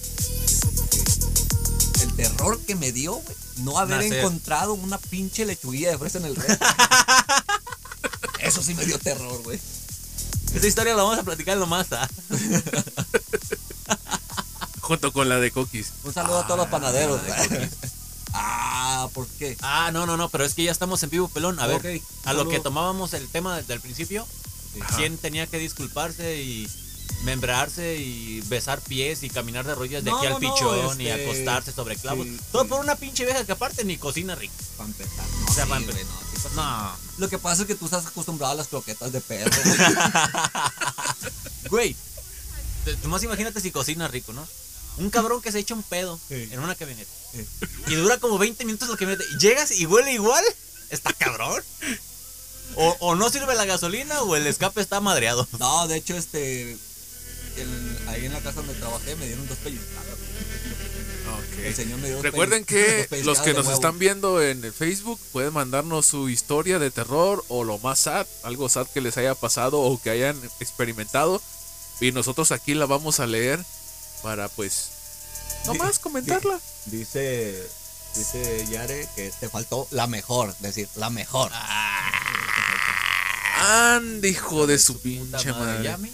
El terror que me dio, güey, no haber Nacer. encontrado una pinche lechuguilla de fresa en el red. Eso sí me dio terror, güey. Esa historia la vamos a platicar en lo más. ¿ah? Junto con la de Coquis. Un saludo a todos los panaderos. ah, ¿por qué? Ah, no, no, no, pero es que ya estamos en vivo, pelón. A ver, a lo que tomábamos el tema desde el principio, Ajá. quién tenía que disculparse y membrarse y besar pies y caminar de rodillas de No, aquí al no, no, pichón y este, acostarse sobre clavos. sí, Todo sí. por una pinche vieja que aparte ni cocina rico. Para empezar. O sea, sí, empezar. no, No, Lo que pasa es que tú estás acostumbrado a las croquetas de perro. güey. Nomás imagínate si cocina rico, ¿no? Un cabrón que se echa un pedo en una camioneta. Y dura como 20 minutos la camioneta. Y llegas y huele igual. Está cabrón. O, o no sirve la gasolina o el escape está madreado. No, de hecho, este. El- ahí en la casa donde trabajé me dieron dos pellizcadas. Ok. El señor me dio Recuerden que los que nos huevo. están viendo en el Facebook pueden mandarnos su historia de terror o lo más sad, algo sad que les haya pasado o que hayan experimentado. Y nosotros aquí la vamos a leer para pues nomás comentarla. Dice. Dice Yare que te faltó la mejor. Decir, la mejor. Ande, hijo de su pinche madre, madre.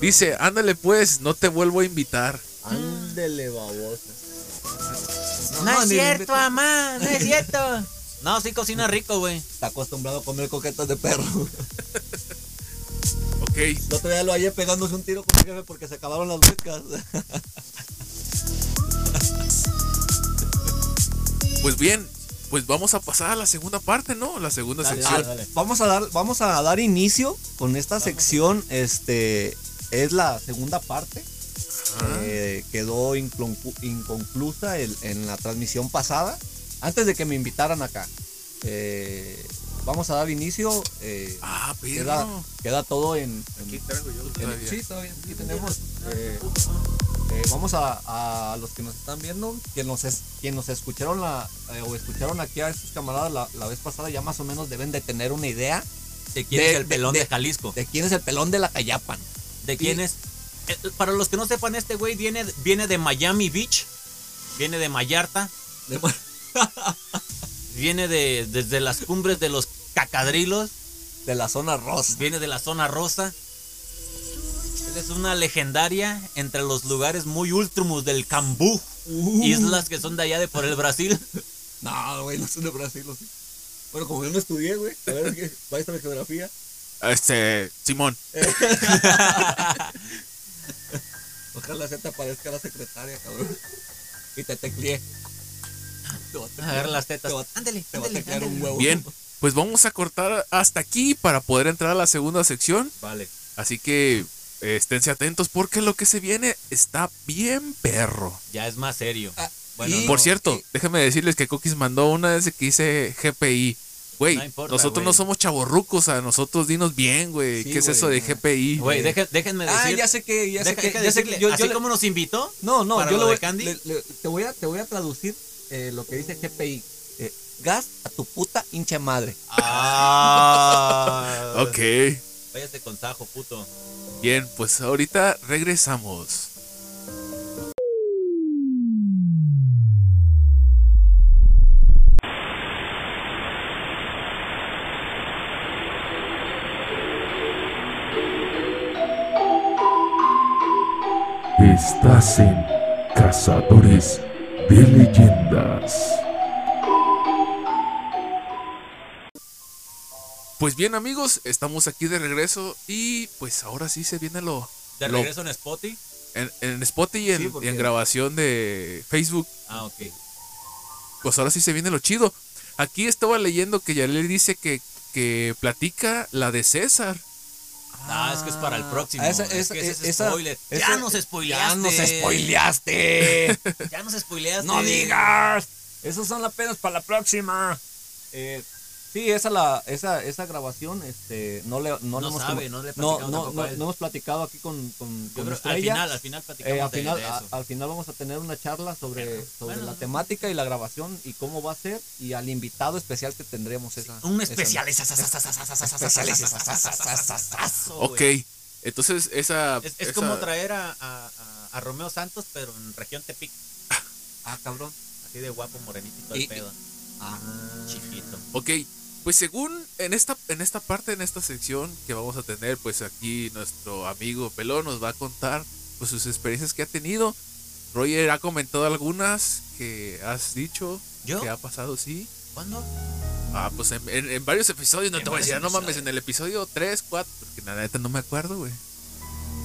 Dice, ándale pues, no te vuelvo a invitar. Ándele, babosa. No, es cierto, mamá, no es cierto. No, sí cocina rico, güey. Está acostumbrado a comer coquetas de perro. Ok, El otro día lo hallé pegándose un tiro con mi jefe porque se acabaron las huecas. pues bien, pues vamos a pasar a la segunda parte, ¿no? La segunda Dale, sección. dale. Vamos a dar, vamos a dar inicio con esta sección. Este es la segunda parte. Ajá. Eh, quedó inconclusa el- en la transmisión pasada. Antes de que me invitaran acá. Eh, vamos a dar inicio. eh, Ah, queda, queda todo en, en- Aquí traigo yo en- sí, todavía aquí tenemos. Eh, vamos a, a los que nos están viendo, quien nos, es- nos escucharon la, eh, o escucharon aquí a estos camaradas la, la vez pasada, ya más o menos deben de tener una idea ¿De quién De- es el de- pelón de, de- Jalisco? de quién es el pelón de la Cayapan. ¿De quién es? Eh, Para los que no sepan, este güey viene, viene de Miami Beach, viene de Vallarta, viene de, desde las cumbres de los cacadrilos, De la zona rosa. viene de la zona rosa. Es una legendaria entre los lugares muy ultrumus del Cambú, Uh. islas que son de allá de por el Brasil. No, güey, no son de Brasil. o sí. Bueno, como yo no estudié, güey. A ver, ¿qué? maestra de geografía. Este, Simón. Ojalá se te aparezca la secretaria, cabrón. Y te tecleé. Te va a teclear- A ver las tetas. Te va, Ándale, te va a ándale, teclear un ándale. huevo. Bien, pues vamos a cortar hasta aquí para poder entrar a la segunda sección. Vale. Así que esténse atentos porque lo que se viene está bien perro. Ya es más serio. Ah, Bueno, Y- Por cierto, sí. déjenme decirles que Coquis mandó una vez que dice GPI. Güey, No importa, nosotros no somos chavorrucos, a nosotros dinos bien, güey. Sí, ¿Qué es eso de. GPI? Güey, déjenme decir. Ah, ya sé que, ya sé que, ya sé que yo, yo así le- como nos invitó. No, no, para yo lo de voy- Candy. le- le- te, voy a, te voy a traducir eh, lo que dice GPI. Eh, gas a tu puta hincha madre. Ah. Ok, Váyase con tajo, puto. bien, pues ahorita regresamos. Estás en Cazadores de Leyendas. Pues bien, amigos, estamos aquí de regreso y pues ahora sí se viene lo. De lo- regreso en Spotify. en, en Spotify y Sí, y en grabación de Facebook. Ah, ok. Pues ahora sí se viene lo chido. Aquí estaba leyendo que Yalel dice que, que platica la de César. Ah, es que es para el próximo. Esa- es esa- que ese es spoiler. esa- ya nos spoileaste. Ya nos spoileaste. Ya nos spoileaste. no digas. Esos son apenas para la próxima. Eh, sí, esa la esa esa grabación este no le no, No le hemos sabe, no le no, platicamos no, no, hemos platicado aquí con con, Yo con creo- al final, al final platicamos Eh, al, final, de, a- eso. al final vamos a tener una charla sobre, sobre Bueno, la no. temática y la grabación y cómo va a ser y al invitado especial que tendremos esa Un esa- especial. Ok, entonces esa. Es, es esa- como traer a, a, Romeo Santos, pero en región Tepic. ah cabrón Así de guapo, morenito y todo el Y- pedo. ah Chiquito. Ok, pues según en esta, en esta parte, en esta sección que vamos a tener, pues aquí nuestro amigo Pelón nos va a contar pues, sus experiencias que ha tenido. Roger ha comentado algunas que has dicho ¿Yo? que ha pasado, sí. ¿Cuándo? Ah, pues en, en- en varios episodios, no te voy a decir, no mames, en el episodio 3, 4, porque la neta no me acuerdo, güey.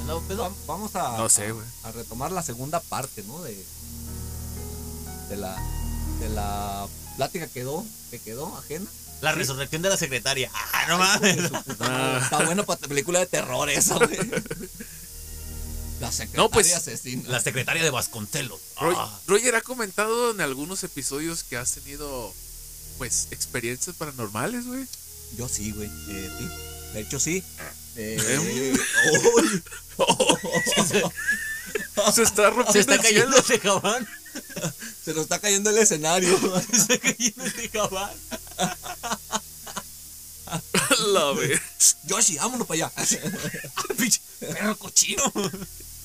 Va- vamos a No sé, a, retomar la segunda parte no de de la de la plática quedó que quedó ajena La resurrección de la secretaria. Ah, no mames. Ah. está bueno para película de terror eso güey la secretaria No, pues, asesina La secretaria de Vasconcelos. Roy- Ah. Roger ha comentado en algunos episodios que has tenido, pues, experiencias paranormales, güey. yo sí güey eh, sí. de hecho sí Eh, ¿Eh? uy. Se está rompiendo Se está el cayendo cielo. ese jabán. se nos está cayendo el escenario Se está cayendo jabán. La ve- Yoshi vámonos para allá Pinche perro cochino.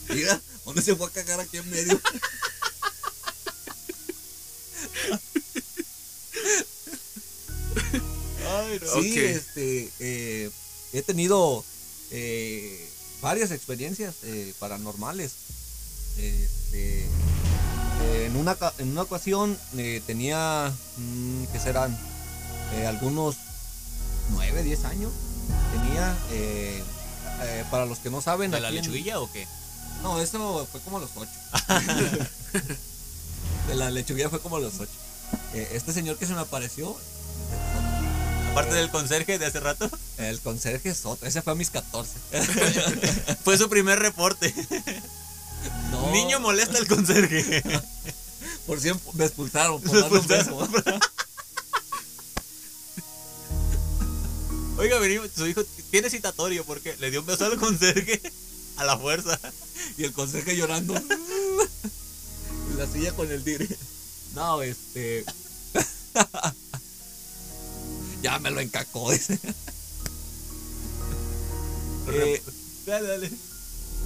mira dónde se fue a cagar aquí en medio Ay, no. Sí, este, eh, he tenido eh, varias experiencias eh, paranormales. Este, eh, en, una, en una ocasión eh, tenía, mm, ¿qué serán? Eh, algunos 9, 10 años. Tenía, eh, para los que no saben... ¿De la en- lechuguilla o qué? No, eso fue como a los 8. De la lechuguilla fue como a los 8. este señor que se me apareció, Aparte del conserje de hace rato, el conserje es otro. Ese fue a mis 14. fue su primer reporte. No, Niño molesta al conserje. Por siempre me expulsaron por Me darle un beso. Oiga, venimos, su hijo tiene citatorio porque le dio un beso al conserje a la fuerza. Y el conserje llorando. y la silla con el dire. No, este. ya me lo encacó. dice. Eh, Dale, dale.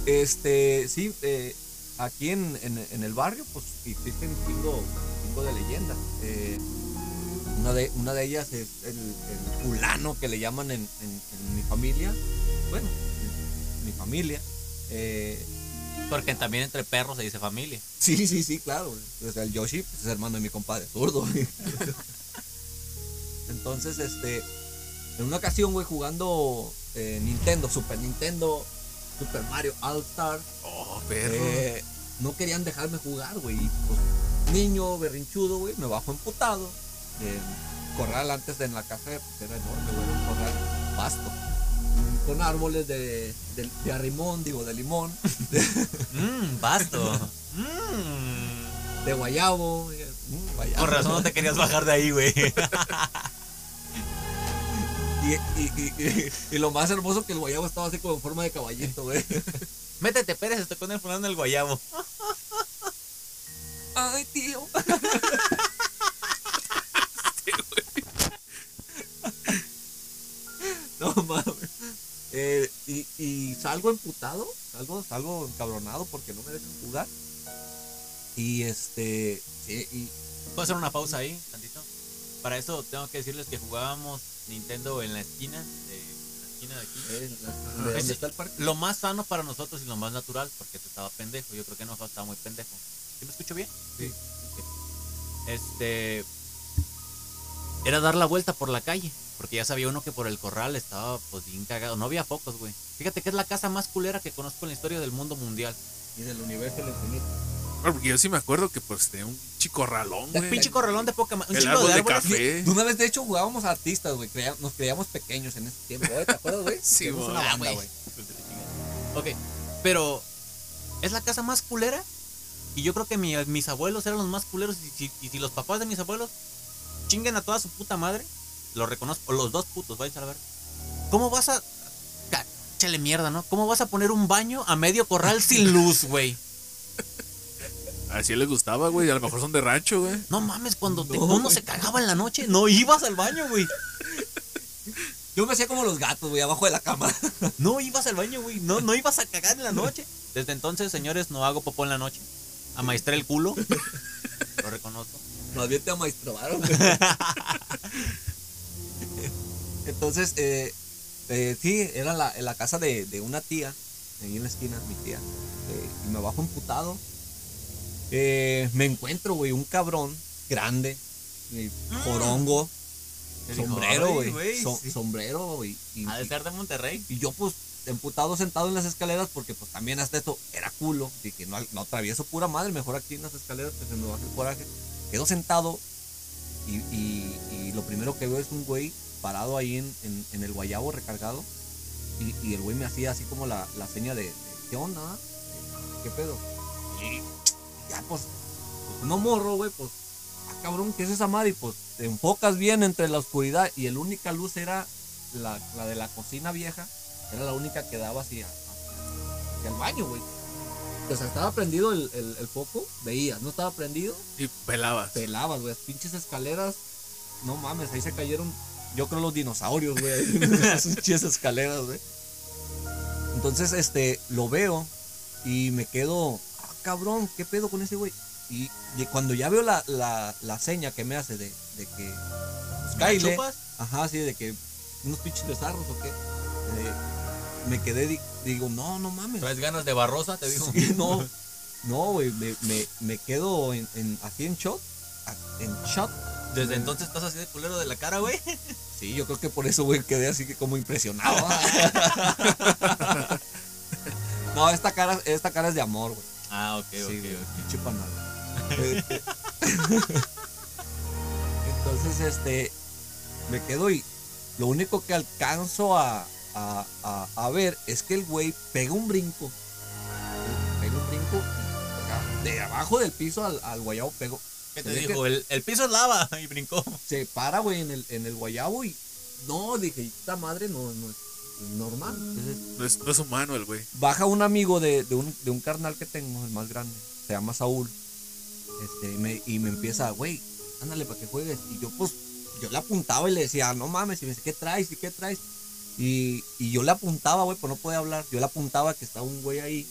Este, sí, eh, aquí en, en- en el barrio, pues existen un chingo, chingo de leyendas. Eh, una, de, una de ellas es el, el fulano que le llaman en, en- mi familia. Bueno, en mi familia. Eh, Porque también entre perros se dice familia. sí, sí, sí, claro. O sea, el Yoshi pues, es hermano de mi compadre zurdo. Entonces, este, en una ocasión, güey, jugando eh, Nintendo, Super Nintendo, Super Mario All Star. Oh, perro. Eh, no querían dejarme jugar, güey. Pues, niño berrinchudo, güey, me bajo emputado. Eh, corral antes de en la casa pues, era enorme, güey, un corral vasto. mm, Con árboles de, de, de arrimón, digo, de limón. Mmm, basto. Mmm. de guayabo. mm, guayabo. Con razón no te querías bajar de ahí, güey. Y, y, y, y- y lo más hermoso que el guayabo estaba así como en forma de caballito, güey. Métete, Pérez, estoy con el fulano del guayabo. Ay, tío. No mames. Eh, y, y salgo emputado, salgo, salgo encabronado porque no me dejan jugar. Y este, sí, y ¿Puedo hacer una pausa ahí, tantito? Para eso tengo que decirles que jugábamos Nintendo en la esquina, de, en la esquina de aquí. la- ¿de Ese- dónde está el parque? Lo más sano para nosotros y lo más natural, porque te estaba pendejo. Yo creo que no estaba muy pendejo. ¿Sí me escucho bien? Sí. Este. Era dar la vuelta por la calle. Porque ya sabía uno que por el corral estaba pues bien cagado. No había focos, güey. Fíjate que es la casa más culera que conozco en la historia del mundo mundial. Y del universo del infinito. Ah, Porque yo sí me acuerdo que pues tenía un chico ralón, Un güey. pinche corralón de poca ma- Un El chingo árbol de de árboles. café. Una vez, de hecho, jugábamos a artistas, güey. creía- nos creíamos pequeños en ese tiempo. güey, ¿Te acuerdas, güey? Sí, Teníamos güey. una Ah, banda, güey. Ok, pero es la casa más culera. Y yo creo que mi- mis abuelos eran los más culeros. Y si, y si los papás de mis abuelos chinguen a toda su puta madre, lo reconozco. Los dos putos, vayan a ver. ¿Cómo vas a. ca- Échale mierda, ¿no? ¿Cómo vas a poner un baño a medio corral sin luz, güey? Así les gustaba, güey. A lo mejor son de rancho, güey. No mames, cuando te- No, uno güey. se cagaba en la noche, no ibas al baño, güey. Yo me hacía como los gatos, güey, abajo de la cama. No ibas al baño, güey. No, no ibas a cagar en la noche. Desde entonces, señores, no hago popó en la noche. Amaestré el culo. Lo reconozco. Más bien te amaestrobaron, güey. Entonces, eh, eh, sí, era la, en la casa de, de una tía, ahí en la esquina, mi tía. eh, y me bajo emputado. Eh, me encuentro, güey, un cabrón grande, eh, jorongo, sombrero, "Ay, güey. güey, so- sí". Sombrero, güey. Ha de ser de Monterrey. y yo, pues, emputado sentado en las escaleras, porque, pues, también hasta esto era culo. Dije, no, no atravieso pura madre, mejor aquí en las escaleras, que se me baje el coraje. Quedo sentado y, y- y lo primero que veo es un güey parado ahí en, en- en el guayabo recargado. Y, y el güey me hacía así como la, la seña de, de, ¿qué onda? ¿Qué pedo? Y ya, pues, pues uno morro, güey, pues, ah, cabrón, ¿qué es esa madre? Y pues te enfocas bien entre la oscuridad y la única luz era la, la de la cocina vieja. Era la única que daba hacia el baño, güey. O sea, estaba prendido el, el- el foco, veías, no estaba prendido, Y pelabas. pelabas, güey. Pinches escaleras, no mames, ahí se cayeron, yo creo los dinosaurios, güey, esas pinches escaleras, güey. Entonces, este, lo veo y me quedo, cabrón, ¿qué pedo con ese güey? Y, y cuando ya veo la, la, la seña que me hace de, de que, pues, ¿La cáile, chupas? Ajá, sí, de que unos pinches desarros o qué. Eh, me quedé, di- digo, no, no mames. ¿Traes ganas de barrosa? Te digo. Sí, no, no, güey, me, me, me quedo en, en- así en shot, en shot. Desde entonces estás así de culero de la cara, güey. Sí, yo creo que por eso, güey, quedé así que como impresionado. no, esta cara, esta cara es de amor, güey. Ah, ok, Sí, ok, güey, pinche Entonces, este, me quedo y lo único que alcanzo a, a, a- a ver es que el güey pega un brinco. Pega un brinco de abajo del piso al, al guayabo pego. ¿Qué te dijo? El, el piso es lava y brincó. Se para, güey, en el, en el guayabo y no, dije, esta madre no, no es normal. Entonces, No es, no es humano el güey. baja un amigo de, de un, de un carnal que tengo, el más grande, se llama Saúl. Este, y, me, y me empieza, güey, ándale para que juegues. Y yo, pues, yo le apuntaba y le decía, no mames, y me dice, ¿qué traes? ¿Y qué traes? Y, y yo le apuntaba, güey, pues no podía hablar. Yo le apuntaba que estaba un güey ahí.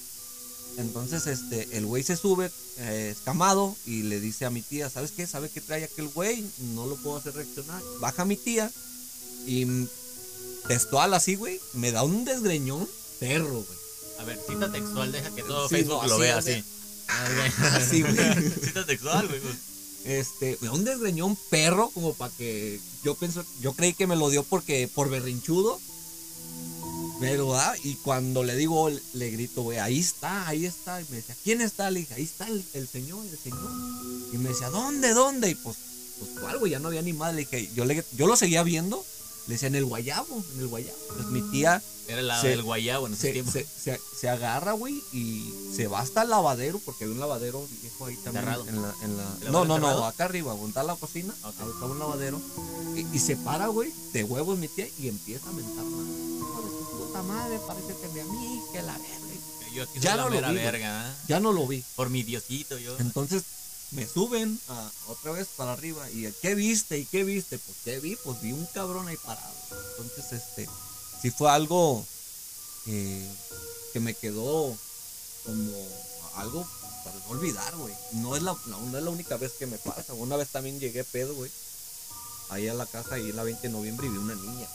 Entonces, este, el güey se sube, eh, escamado, y le dice a mi tía, ¿sabes qué? ¿Sabe qué trae aquel güey? No lo puedo hacer reaccionar. Baja mi tía y mm, textual así, güey, me da un desgreñón perro, güey. A ver, cita textual, deja que todo Sí, Facebook no, lo así, vea o sea, así. Así, güey. Cita textual, güey. pues. Este, me da un desgreñón perro como para que yo pienso, yo creí que me lo dio porque por berrinchudo. Pero, ah, y cuando le digo, le grito, güey, ahí está, ahí está. Y me decía, ¿quién está? Le dije, ahí está el, el señor, el señor. Y me decía, ¿dónde, dónde? Y pues, pues, ¿cuál, güey? Ya no había ni más. Le dije, yo, le, yo lo seguía viendo. Le decían el guayabo, en el guayabo. Entonces mi tía Era la Se- del guayabo en ese se, tiempo. se, se, se agarra, güey, y se va hasta el lavadero, porque hay un lavadero viejo ahí también. Cerrado. En la, en la... ¿El No, no, no, acá arriba, está la cocina, Ok. ahí está un lavadero. Y, y se para, güey, de huevos mi tía, y empieza a mentar madre. Hijo de tu puta madre, parece que a mí, que la verga. Yo aquí Ya no la lo vi, verga, ¿eh? Ya no lo vi. Por mi diosito, yo. Entonces me suben a- otra vez para arriba y ¿qué viste? ¿Y qué viste? Pues ¿qué vi? Pues vi un cabrón ahí parado. Entonces, este, sí fue algo eh, que me quedó como algo para no olvidar, güey. No es la, no, no es la única vez que me pasa. Una vez también llegué pedo, güey. Ahí a la casa, ahí en la 20 de noviembre y vi una niña.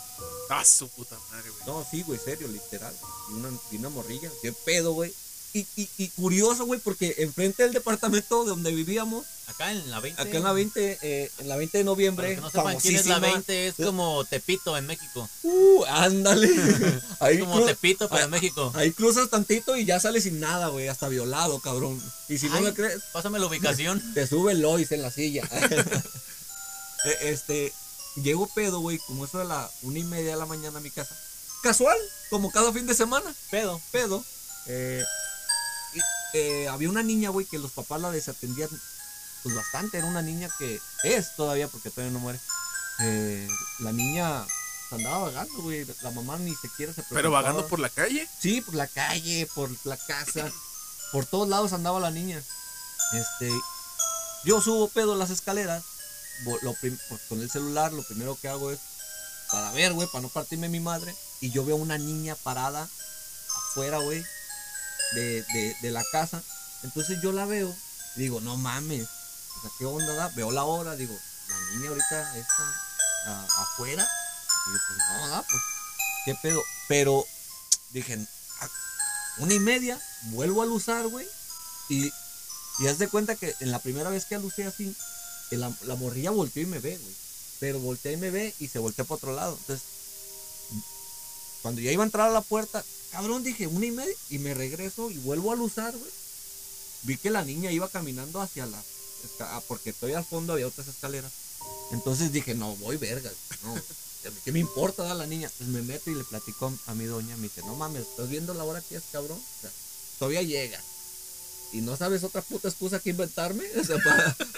Ah, su puta madre, güey. No, sí, güey, serio, literal. Vi una, vi una morrilla. Qué pedo, güey. Y, y, y curioso, güey, porque enfrente del departamento de donde vivíamos, Acá en la 20. Acá en la 20, eh, en la 20 de noviembre, no sepan quién es la famosísima. 20, es como Tepito en México. Uh, ándale. ahí, Es como Tepito, pero en ah, México. ahí cruzas tantito y ya sales sin nada, güey, hasta violado, cabrón. Y si no me crees, Pásame la ubicación. te sube el Lois en la silla. Eh, este, llego pedo, güey, como eso de la una y media de la mañana a mi casa. Casual, como cada fin de semana, Pedo. pedo. Eh, eh, había una niña, güey, que los papás la desatendían pues bastante. Era una niña que es todavía, porque todavía no muere. Eh, la niña andaba vagando, güey. La mamá ni siquiera se Pero vagando preocupaba. por la calle. Sí, por la calle, por la casa. Por todos lados andaba la niña. Este. Yo subo pedo las escaleras. Lo pues, con el celular, lo primero que hago es para ver, güey, para no partirme mi madre. Y yo veo una niña parada afuera, güey, de, de, de la casa. Entonces yo la veo digo, no mames, o sea, ¿qué onda? da? Veo la hora, digo, la niña ahorita está afuera. Y yo, pues no, pues, ¿qué pedo? Pero dije, "Ah, una y media, vuelvo a luzar, güey. Y, y haz de cuenta que en la primera vez que alucé así, la, la morrilla volteó y me ve, güey. Pero voltea y me ve y se voltea para otro lado. Entonces, cuando ya iba a entrar a la puerta, cabrón, dije una y media y me regreso y vuelvo a luzar, güey. Vi que la niña iba caminando hacia la. ah, Porque estoy al fondo, había otras escaleras. Entonces dije, no, voy vergas, no. ¿Qué me importa da la niña? Pues me meto y le platico a mi doña. Me dice, no mames, ¿estás viendo la hora que es, cabrón? O sea, todavía llega. Y no sabes otra puta excusa que inventarme. O sea,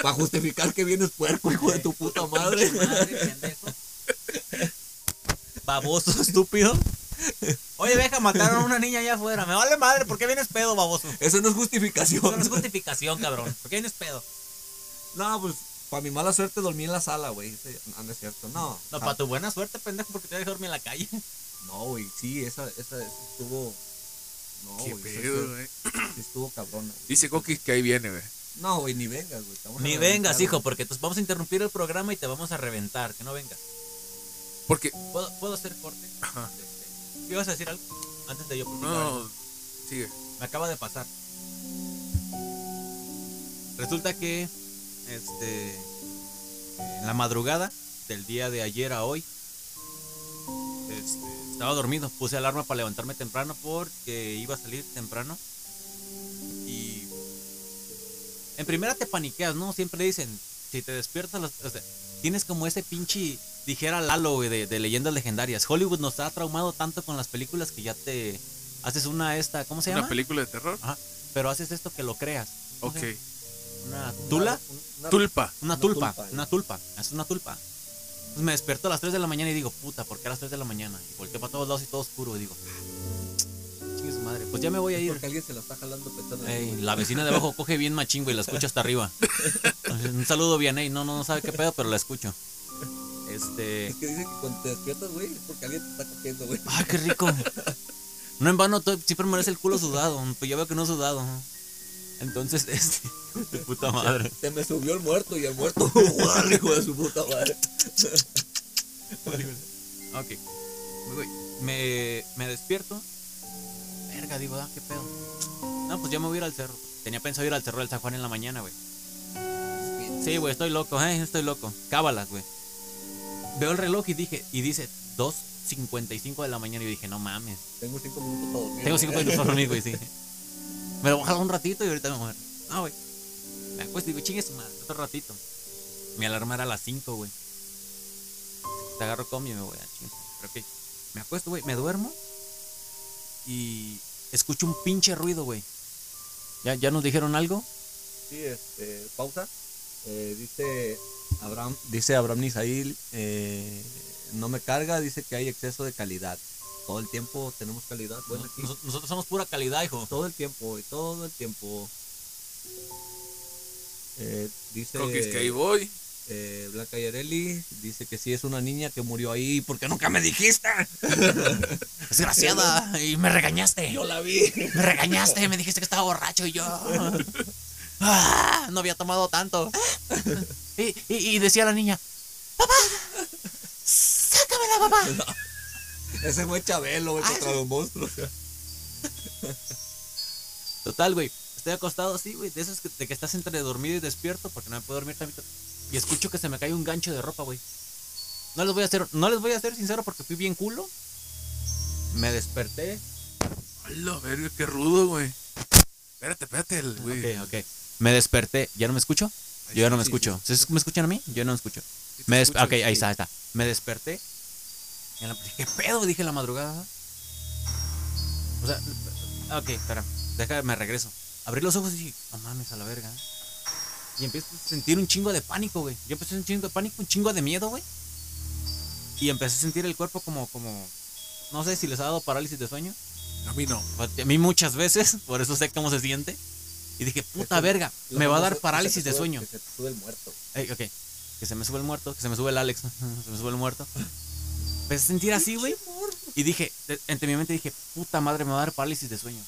para justificar que vienes puerco, hijo de tu puta madre. Madre. Baboso, estúpido. Oye, deja, mataron a una niña allá afuera. Me vale madre, ¿por qué vienes pedo, baboso? Eso no es Eso justificación. no es justificación, cabrón. ¿Por qué vienes pedo? No, pues para mi mala suerte dormí en la sala, güey. No, no es cierto. No. No, Ah, para tu buena suerte, pendejo, porque te voy a dormir en la calle. No, güey. Sí, esa, esa, esa estuvo. No, Qué güey. estuvo cabrona. Dice Coquis que ahí viene, güey. No, güey, ni vengas, güey. Ni vengas, hijo, porque entonces vamos a interrumpir el programa y te vamos a reventar. Que no vengas. Porque. ¿Puedo, ¿puedo hacer corte? Ajá. ¿Ibas a decir algo? Antes de yo. No. Sigue. Me acaba de pasar. Resulta que este en la madrugada del día de ayer a hoy este, estaba dormido, puse alarma para levantarme temprano porque iba a salir temprano y en primera te paniqueas, ¿no? Siempre dicen, si te despiertas, o sea, tienes como ese pinche, dijera Lalo, güey, de, de leyendas legendarias. Hollywood nos ha traumado tanto con las películas que ya te haces una esta, ¿cómo se llama? ¿Una película de terror? Ajá, pero haces esto que lo creas. ¿Cómo Ok. Una tula, Una- Tulpa. una tulpa, una tulpa, es una tulpa. Entonces me despierto a las 3 de la mañana y digo, puta, ¿por qué a las 3 de la mañana? Y volteo para todos lados y todo oscuro y digo, chingue su madre, pues ya me voy a ir. Porque alguien se la está jalando pensando en Ey, la vecina de abajo coge bien machín, güey, la escucho hasta arriba. Un saludo bien, ey, no, no, no sabe qué pedo, pero la escucho. Este... Es que dice que cuando te despiertas, güey, es porque alguien te está cogiendo, güey. ¡Ay, qué rico! No en vano, siempre merece el culo sudado. Pues yo veo que no he sudado. Entonces, este. De puta madre. Se me subió el muerto y el muerto, ¡guau, hijo de su puta madre. Ok. Me. Me, me despierto. Verga, digo, ah, qué pedo. No, pues ya me voy a ir al cerro. Tenía pensado ir al cerro del San Juan en la mañana, güey. Sí, güey, estoy loco, eh, estoy loco. Cábalas, güey. Veo el reloj y dije, y dice 2.55 de la mañana. Y yo dije, no mames. Tengo cinco minutos para dormir. Tengo cinco minutos para dormir, güey, sí. Me lo voy a un ratito y ahorita me voy a mover. No, güey. Me acuesto y digo, chingue su madre, otro ratito. Mi alarma era a las 5, güey. te agarro combi y me voy a chingar. Pero me acuesto, güey, me duermo y escucho un pinche ruido, güey. ¿Ya, ¿Ya nos dijeron algo? Sí, este, pausa. Eh, dice Abraham, dice Abraham Nisail, eh, no me carga, dice que hay exceso de calidad. Todo el tiempo tenemos calidad. Bueno, aquí, Nos- nosotros somos pura calidad, hijo. todo el tiempo, y todo el tiempo. Eh, dice Coquis, que ahí voy. eh, Blanca Yareli, dice que sí es una niña que murió ahí. ¿Por qué nunca me dijiste? Desgraciada, y me regañaste. Yo la vi. Me regañaste, me dijiste que estaba borracho y yo. Ah, no había tomado tanto. Y, y- y decía la niña: ¡Papá! ¡Sácamela, papá! Ese fue Chabelo, güey, contra los monstruos. Total, güey. Estoy acostado así, güey. De esos que, de que estás entre dormido y despierto, porque no me puedo dormir también. Y escucho que se me cae un gancho de ropa, güey. No les voy a hacer, no les voy a ser sincero porque fui bien culo. Me desperté. La verga, qué rudo, güey. Espérate, espérate, el güey. Ok, ok. Me desperté. ¿Ya no me escucho? Yo ya no me escucho. ¿Ustedes me escuchan a mí? Yo no me escucho. Me ok, ahí está, ahí está. Me desperté. En la- ¿Qué pedo? Dije en la madrugada. O sea, ok, espera. Déjame, me regreso. Abrí los ojos y dije, no mames, a la verga. Y empiezo a sentir un chingo de pánico, güey. Yo empecé a sentir un chingo de pánico, un chingo de miedo, güey. Y empecé a sentir el cuerpo como, como, no sé si les ha dado parálisis de sueño. A mí no. A mí muchas veces, por eso sé cómo se siente. Y dije, puta verga, me va a dar parálisis de sueño. Que se te sube el muerto. Ey, ok. Que se me sube el muerto, que se me sube el Alex, se me sube el muerto. Empecé a sentir así, güey. Y dije, entre mi mente dije, puta madre, me va a dar parálisis de sueño.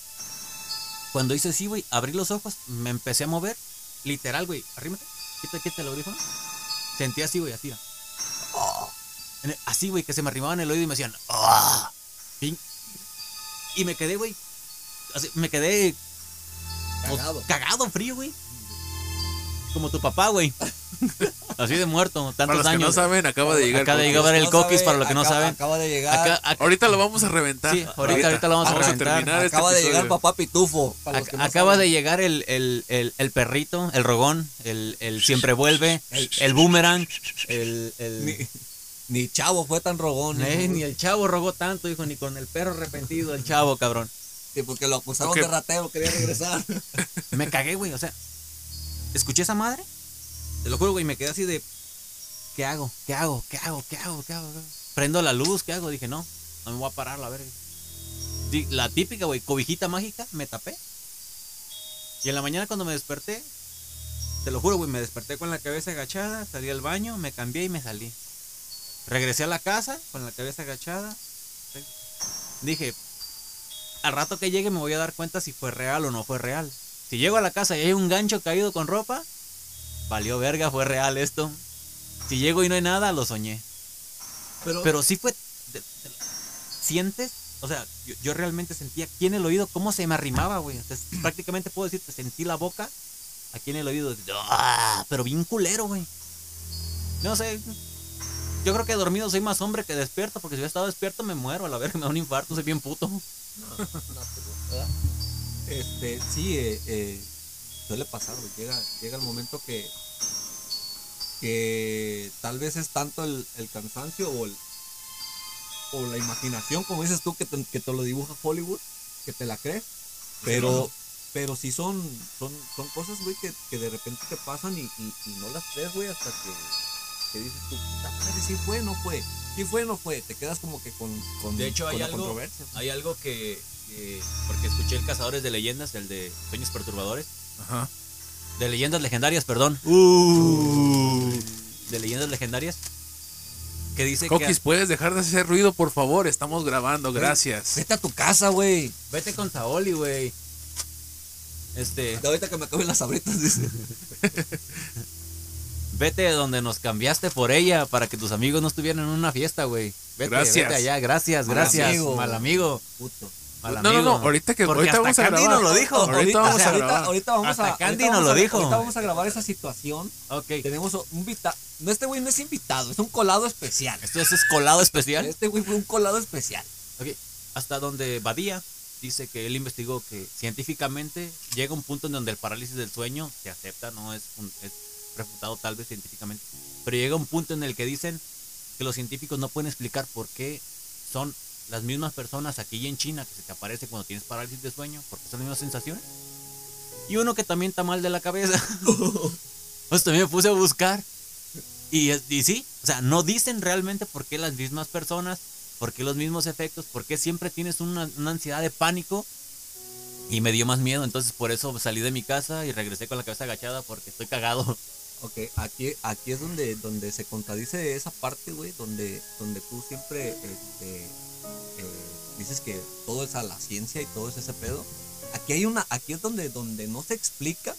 Cuando hice así, güey, abrí los ojos, me empecé a mover. Literal, güey, arrímate, quita, quita el audífono. Sentí así, güey, así. el- Así, güey, que se me arrimaban el oído y me decían, "Ah". Pin- Y me quedé, güey. me quedé como Cagado. cagado, frío, güey. Como tu papá, güey. Así de muerto, tantos Para los que años. no saben, acaba de llegar. Acaba de llegar el No coquis, sabe, para los que no saben. Acaba de llegar. Acá, acá- Ahorita lo vamos a reventar. Sí, ahorita- ahorita lo vamos a reventar. terminar este acaba de llegar papá Pitufo. para los ac- que no acaba saben. de llegar el, el, el, el perrito, el rogón, el, el siempre vuelve, el boomerang, el... Ni, ni chavo fue tan rogón. Eh, ni el chavo rogó tanto, hijo, ni con el perro arrepentido, el chavo, cabrón. Sí, porque lo acusaron de ratero, quería regresar. Me cagué, güey, o sea, escuché esa madre, te lo juro, güey, me quedé así de, ¿qué hago? ¿Qué hago? ¿Qué hago? ¿Qué hago? ¿Qué hago? Prendo la luz, ¿qué hago? Dije, no, no me voy a parar, la verga. La típica, güey, cobijita mágica, me tapé. Y en la mañana cuando me desperté, te lo juro, güey, me desperté con la cabeza agachada, salí al baño, me cambié y me salí. Regresé a la casa con la cabeza agachada. Dije, al rato que llegue me voy a dar cuenta si fue real o no fue real. Si llego a la casa y hay un gancho caído con ropa, valió verga, fue real esto. Si llego y no hay nada, lo soñé. Pero, Pero sí fue. de- de- ¿Sientes? O sea, yo, yo realmente sentía aquí en el oído cómo se me arrimaba, güey. Sea, prácticamente puedo decir que sentí la boca aquí en el oído. ¡Ah! Pero bien culero, güey. No sé. Yo creo que dormido soy más hombre que despierto, porque si hubiera estado despierto me muero, a la verga, me da un infarto, soy bien puto. No. Este, sí, eh, eh, suele pasar, güey. Llega, llega el momento que, que tal vez es tanto el, el cansancio o, el, o la imaginación, como dices tú, que te, que te lo dibuja Hollywood, que te la crees. Pero, pero sí son, son, son cosas, güey, que, que de repente te pasan y, y, y no las crees, güey, hasta que, que dices tú, puta madre, sí fue, no fue. Sí fue, no fue. Te quedas como que con, con, De hecho, con hay la algo, controversia. hay algo que, que- Porque escuché el Cazadores de Leyendas, el de Sueños Perturbadores. Ajá. De Leyendas Legendarias, perdón. De Leyendas Legendarias. Que dice Coquis, que... ¿puedes dejar de hacer ruido, por favor? Estamos grabando, gracias. Vete a tu casa, güey. Vete con Saoli, güey. Este... De ahorita que me acaben las sabritas, dice. Vete donde nos cambiaste por ella para que tus amigos no estuvieran en una fiesta, güey. Vete, Gracias. vete allá, gracias, Mal gracias. amigo. Mal amigo. Puto. Mal No, no, amigo. no, ahorita que- ahorita hasta vamos a Candy grabar. nos lo dijo. Ahorita vamos o sea, a ahorita, grabar. ahorita vamos Hasta a. Candy ahorita nos vamos lo a- dijo. Ahorita vamos a grabar esa situación. Ok. Tenemos un invitado. No, este güey no es invitado, es un colado especial. Esto es colado especial. Este güey fue un colado especial. Ok, Hasta donde Badía dice que él investigó que científicamente llega un punto en donde el parálisis del sueño se acepta, no es, un- es refutado tal vez científicamente, pero llega un punto en el que dicen que los científicos no pueden explicar por qué son las mismas personas aquí y en China que se te aparece cuando tienes parálisis de sueño, porque son las mismas sensaciones. Y uno que también está mal de la cabeza. pues también me puse a buscar. Y sí, o sea, no dicen realmente por qué las mismas personas, por qué los mismos efectos, por qué siempre tienes una, una ansiedad de pánico. Y me dio más miedo, entonces por eso salí de mi casa y regresé con la cabeza agachada porque estoy cagado. Ok, aquí, aquí es donde, donde se contradice esa parte, güey, donde, donde tú siempre este, eh, dices que todo es a la ciencia y todo es ese pedo. Aquí hay una, aquí es donde, donde no se explica,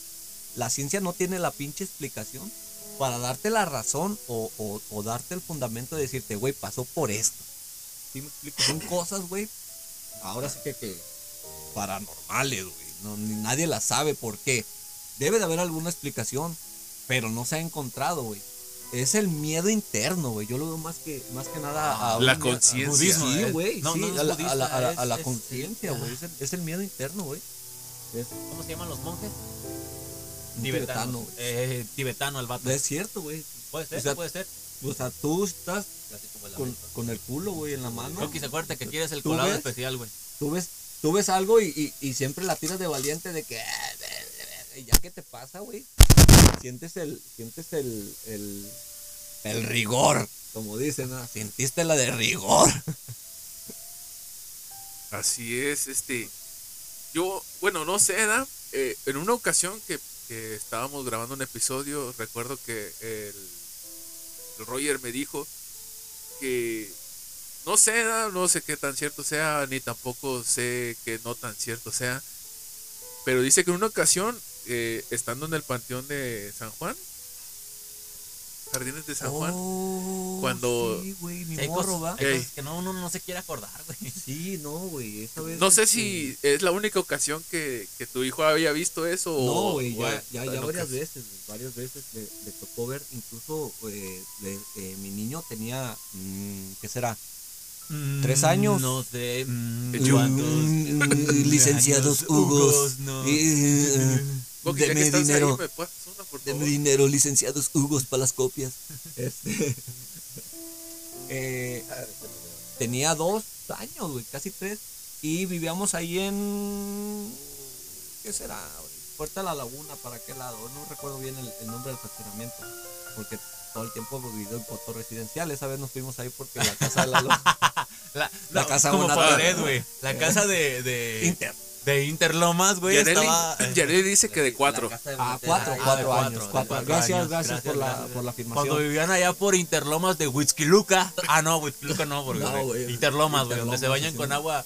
la ciencia no tiene la pinche explicación para darte la razón o, darte el fundamento de decirte, güey, pasó por esto. ¿Sí me explico? Son cosas, güey, ahora sí que, que paranormales, güey. No, ni nadie las sabe por qué. Debe de haber alguna explicación, pero no se ha encontrado, güey. Es el miedo interno, güey. Yo lo veo más que, más que nada a La un- conciencia. Budismo, Sí, eh. güey. No, sí, no es a la, budista, a la- a la- es- a la es- conciencia, güey. Es, el- es el miedo interno, güey. ¿Cómo se llaman los monjes? Tibetano. tibetano, güey. Eh, tibetano el vato. Es cierto, güey. Puede ser, o sea, puede ser. O sea, tú estás con, el culo, güey, en la mano. Rocky, se acuerda que quieres el ¿Tú colado ves? especial, güey. Tú ves, tú ves algo y, y- y siempre la tiras de valiente de que... Y ya que te pasa, güey. Sientes el, sientes el, el, el rigor, como dicen, ¿no? Sentiste la de rigor. Así es, este. Yo, bueno, no sé, ¿da? Eh, en una ocasión que, que estábamos grabando un episodio, recuerdo que el, el Roger me dijo que no sé, ¿da? no sé qué tan cierto sea, ni tampoco sé que no tan cierto sea. Pero dice que en una ocasión, eh, estando en el panteón de San Juan, Jardines de San Juan, Oh, Cuando- Sí, güey, mi Hay morro, cosas, va. hay Ey. cosas que no, uno no se quiere acordar, güey. Sí, no, güey. esa vez, no sé si es la única ocasión que, que tu hijo había visto eso o... No, güey, ya, ya, varias veces, güey, varias veces le, le tocó ver, incluso eh, le- eh, mi niño tenía, mm, ¿qué será? ¿Tres Mm, años? No sé. mm. Mm, licenciados? Hugos, Hugos, no. eh, Que deme ahí, dinero, ¿me pasas una, por deme favor? dinero, licenciados Hugos para las copias. Este, eh, tenía dos años, güey, casi tres, y vivíamos ahí en, ¿qué será? Puerta de la Laguna, ¿para qué lado? No recuerdo bien el, el nombre del fraccionamiento, porque todo el tiempo hemos vivido en coto residencial. Esa vez nos fuimos ahí porque la casa de la La, La no, casa como Pared, güey. La casa de, de, Inter. De Interlomas, güey, Yareli, estaba... eh, Yareli dice que de cuatro. Ah, cuatro, Ah, cuatro cuatro, años. cuatro. cuatro Gracias, años, gracias, por, la, gracias. por la Cuando afirmación. vivían allá por Interlomas de Huitzquiluca. Ah, no, Huitzquiluca no, porque No, güey, güey. Interlomas, güey, donde se bañan con agua.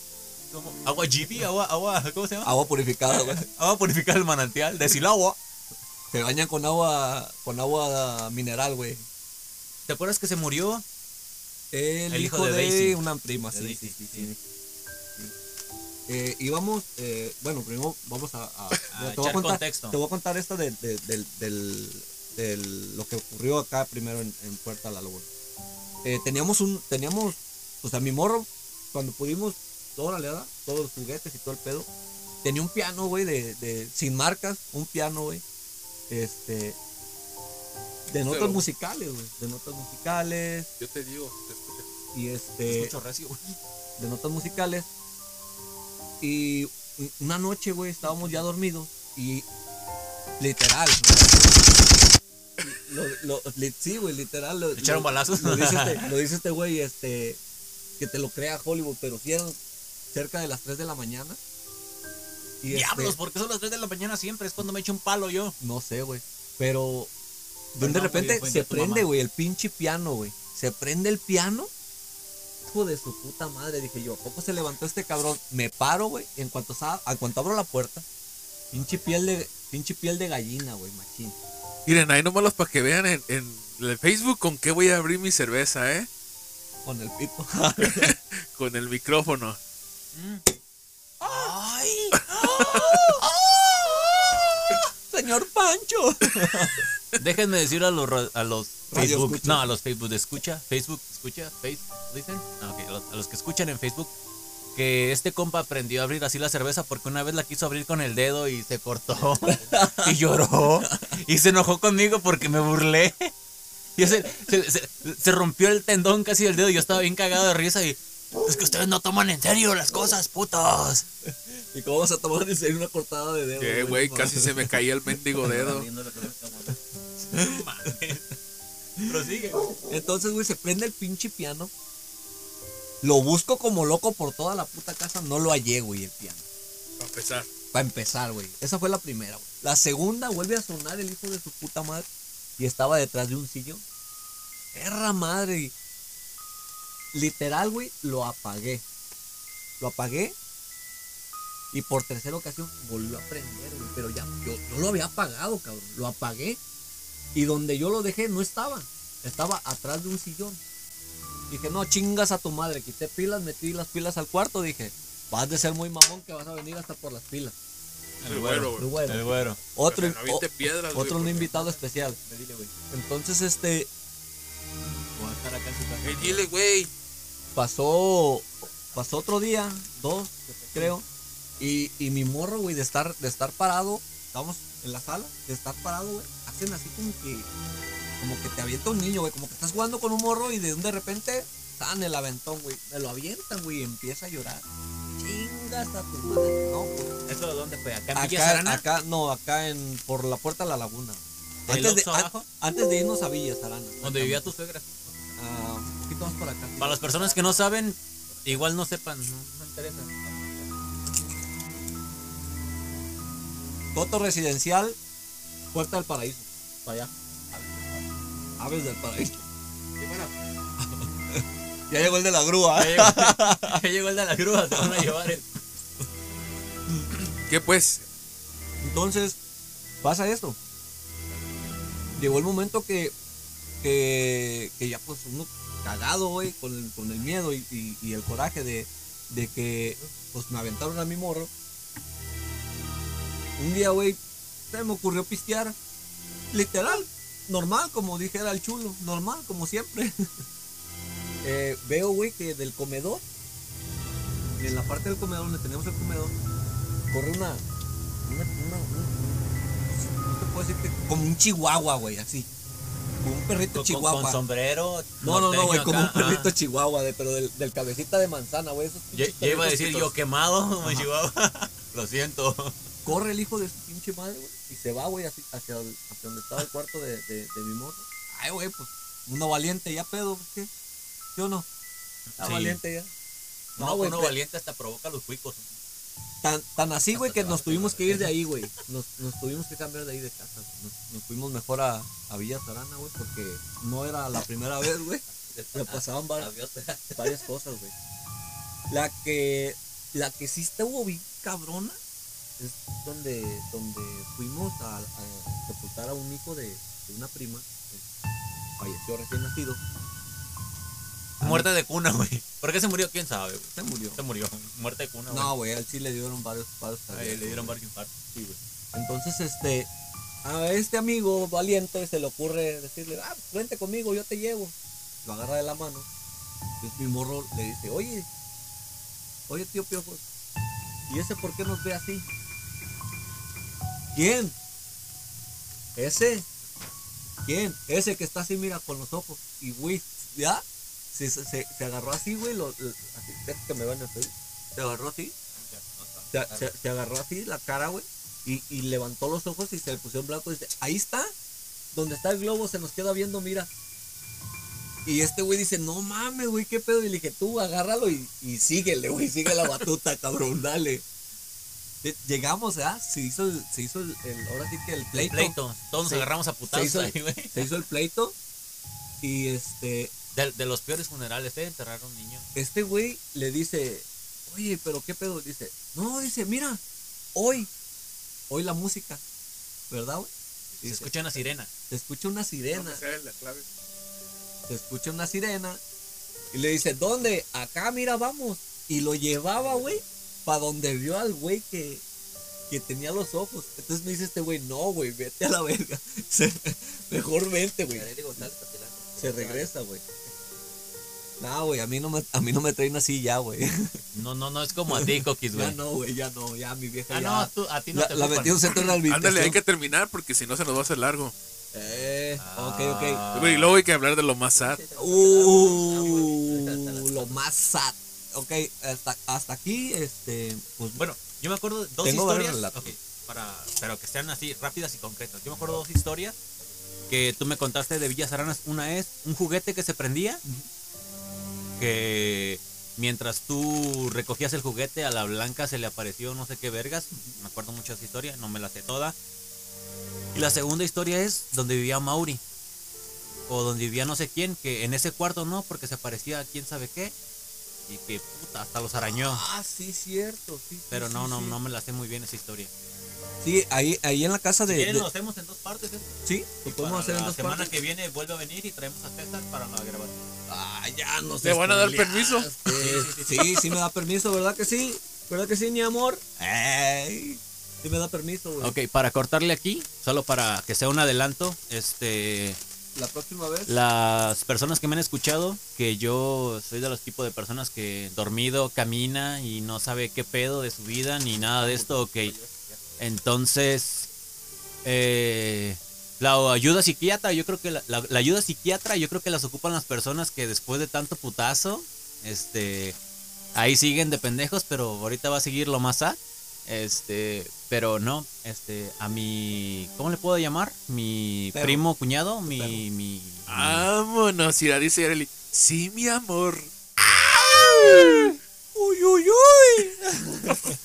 ¿cómo? Agua GB, agua, agua, ¿cómo se llama? Agua purificada, güey. Agua purificada del manantial, de Silagua. Se bañan con agua, con agua mineral, güey. ¿Te acuerdas que se murió? El, El hijo, hijo de de, Daisy. una prima, De sí, Daisy, sí, sí, sí. sí. Sí. Eh, íbamos, eh, bueno, primero vamos a, a- A te, voy a contar, contexto. te voy a contar esto de, de- del, del- del- lo que ocurrió acá primero en, en Puerta de la Laguna. Eh, teníamos un, teníamos, o sea, mi morro, cuando pudimos, toda la edad, todos los juguetes y todo el pedo, tenía un piano, güey, de, de, sin marcas, un piano, güey, este, de notas Pero- musicales, güey, de notas musicales, Yo te digo, te escucho. y este Escucho recio, güey. de notas musicales y una noche güey estábamos ya dormidos y literal lo, lo- sí güey literal lo, ¿Echaron balazos? lo dice este lo dice este güey este que te lo crea Hollywood pero si eran cerca de las 3 de la mañana y este, Diablos, ¿por qué son las 3 de la mañana siempre? Es cuando me echo un palo yo. no sé güey pero de, Perdón, de repente se prende güey el pinche piano güey se prende el piano hijo de su puta madre, dije yo, ¿a poco se levantó este cabrón? Me paro, güey, en cuanto en cuanto abro la puerta, pinche piel de, pinche piel de gallina, güey, machín. Miren, ahí nomás los para que vean en, en el Facebook con qué voy a abrir mi cerveza, ¿eh? Con el pito. Con el micrófono. ¡Ay! Señor Pancho. Déjenme decir a los, a los Facebook, no, a los Facebook de escucha, Facebook escucha, Face, ¿dicen? Ah, ok, a los, a los que escuchan en Facebook, que este compa aprendió a abrir así la cerveza porque una vez la quiso abrir con el dedo y se cortó y lloró y se enojó conmigo porque me burlé. Y se, se, se- se rompió el tendón casi del dedo. y Yo estaba bien cagado de risa y. Es que ustedes no toman en serio las cosas, putos. ¿Y cómo vas a tomar en serio una cortada de dedo? Que, güey, casi se me caía el mendigo dedo. Prosigue. Entonces, güey, se prende el pinche piano. Lo busco como loco por toda la puta casa. No lo hallé, güey, el piano. Para empezar. Para empezar, güey. Esa fue la primera, güey. La segunda vuelve a sonar el hijo de su puta madre. Y estaba detrás de un sillón. Perra madre. Literal, güey, lo apagué. Lo apagué. Y por tercera ocasión volvió a prender, güey. Pero ya, yo, yo lo había apagado, cabrón. Lo apagué. Y donde yo lo dejé no estaba. Estaba atrás de un sillón. Dije, no, chingas a tu madre. Quité pilas, metí las pilas al cuarto. Dije, vas de ser muy mamón que vas a venir hasta por las pilas. El güero, El güey. güero. El güero. Otro, O güey, otro un invitado especial. Entonces, este, Voy a estar acá en su casa. Ey, dile, güey. pasó, pasó otro día, dos, creo. Y, y mi morro, güey, de estar, de estar parado, estamos en la sala, de estar parado, güey, hacen así como que, como que te avienta un niño, güey, como que estás jugando con un morro y de, de repente, tan el aventón, güey, me lo avientan, güey, y empieza a llorar. Chingas a tu madre, no, pues. ¿Eso de dónde fue? ¿Acá en Villa Acá, Sarana? acá, no, acá en, por la puerta de la laguna. ¿Del Antes de, abajo? antes de irnos a Villa Sarana. Donde vivía tu suegra. Ah, un poquito más para acá. Para las personas que no saben, igual no sepan, no, no interesa. Coto residencial, Puerta del Paraíso. Para allá. Aves del Paraíso. ya llegó el de la grúa. Ya llegó, ya llegó el de la grúa, se van a llevar el. ¿Qué pues? Entonces, pasa esto. Llegó el momento que, que, que ya pues uno cagado, güey, con el, con el miedo y, y- y el coraje de, de que pues me aventaron a mi morro. Un día, güey, se me ocurrió pistear. Literal, normal, como dijera el chulo, normal, como siempre. Eh, veo, güey, que del comedor, en la parte del comedor donde tenemos el comedor, corre una, una, una- un- no te puedo decir que como un chihuahua, güey, así. Como un perrito Con, chihuahua. con sombrero. no, no, no, güey, como un perrito ah. chihuahua, de, pero del, del cabecita de manzana, güey. Yo, yo iba a decir yo quemado, como Chihuahua. Lo siento. Corre el hijo de su pinche madre, güey, y se va, güey, hacia, hacia donde estaba el cuarto de, de, de mi morro. Ay, güey, pues, uno valiente, ya pedo, pues, ¿qué? ¿Sí o no? Está Sí. valiente ya. No, No, güey, uno valiente hasta provoca los cuicos. Tan, tan así, güey, que nos tuvimos que ir de ahí, güey. Nos, nos tuvimos que cambiar de ahí de casa. güey. Nos, nos fuimos mejor a, a Villa Sarana, güey, porque no era la primera vez, güey. Me pasaban var- varias cosas, güey. La que, la que sí estuvo bien cabrona es donde, donde fuimos a, a sepultar a un hijo de, de una prima. que falleció recién nacido. Muerte de cuna, güey. ¿Por qué se murió? ¿Quién sabe, güey? Se murió. Se murió. Muerte de cuna, güey. No, güey, a él sí le dieron varios, cargos, le dieron varios infartos. Sí, güey. Entonces, este, a este amigo valiente se le ocurre decirle, ah, vente conmigo, yo te llevo. Lo agarra de la mano. Entonces mi morro le dice, oye, oye tío Piojos, ¿y ese por qué nos ve así? ¿Quién? Ese. ¿Quién? Ese que está así, mira, con los ojos. Y, güey, ya, se, se, se- agarró así, güey, lo, así, que me van. Se agarró así se, se- se agarró así la cara, güey, y, y levantó los ojos y se le pusieron blanco y dice, ahí está, donde está el globo, se nos queda viendo, mira. Y este güey dice, no mames, güey, qué pedo. Y le dije, tú agárralo y, y síguele, güey, sigue la batuta, cabrón, dale. Llegamos, ¿ah? Se hizo el, se hizo el, el- ahora sí que el pleito. Pleito. Todos nos agarramos a putazos ahí, güey. se hizo el pleito. Y este, De, de los peores funerales, ¿eh? Enterrar a un niño. este güey le dice, oye, pero qué pedo. Dice, no, dice, mira, hoy, hoy la música, ¿verdad, güey? Se escucha una sirena. se escucha una sirena, No me sé la clave. se escucha una sirena. Y le dice, ¿dónde? Acá, mira, vamos. Y lo llevaba, güey, para donde vio al güey que, que tenía los ojos. Entonces me dice este güey, no, güey, vete a la verga. Mejor vente, güey. Se regresa, güey. No, güey, a mí no me, a mí no me traen así ya, güey. No, no, no es como a ti, Coquis, Ya güey. no, güey, ya no, ya mi vieja Ah, ya. no, tú, a ti no la, te la metí en un centro de rehabilitación. Ándale, hay que terminar porque si no se nos va a hacer largo. Eh, ok, ok. Ah. Güey, luego hay que hablar de lo más sad. Uh, lo más sad. Ok, hasta, hasta aquí, este, pues Bueno, yo me acuerdo de dos Tengo historias. relatos. ok, para, pero que sean así rápidas y concretas. Yo me acuerdo dos historias que tú me contaste de Villas Aranas. Una es un juguete que se prendía. Que mientras tú recogías el juguete, a la blanca se le apareció no sé qué vergas. Me acuerdo mucho de esa historia, no me la sé toda. Y la segunda historia es donde vivía Mauri. O donde vivía no sé quién, que en ese cuarto no, porque se parecía a quién sabe qué. Y que puta, hasta los arañó. Ah, sí, cierto. Sí, Pero sí, no, no, sí. no me la sé muy bien esa historia. Sí, ahí, ahí en la casa de. de- lo hacemos en dos partes. ¿eh? sí, lo podemos hacer en la dos semana partes. que viene vuelve a venir y traemos a César para la grabación. Ah, ya nos ¿Te van a dar permiso? Sí, sí, me da permiso, ¿verdad que sí? ¿Verdad que sí, mi amor? Ey, sí me da permiso, güey. Ok, para cortarle aquí, solo para que sea un adelanto, este, La próxima vez. las personas que me han escuchado, que yo soy de los tipos de personas que dormido camina y no sabe qué pedo de su vida ni nada de esto, ok. Entonces, eh, la ayuda psiquiatra, yo creo que la, la- ayuda psiquiatra, yo creo que las ocupan las personas que después de tanto putazo, este, ahí siguen de pendejos, pero ahorita va a seguir lo más sad. Este, pero no, este, a mi, ¿cómo le puedo llamar? Mi Perro. primo, cuñado, mi, perro. mi, Vámonos, la dice Yareli. Sí, mi amor. Uy, uy, uy.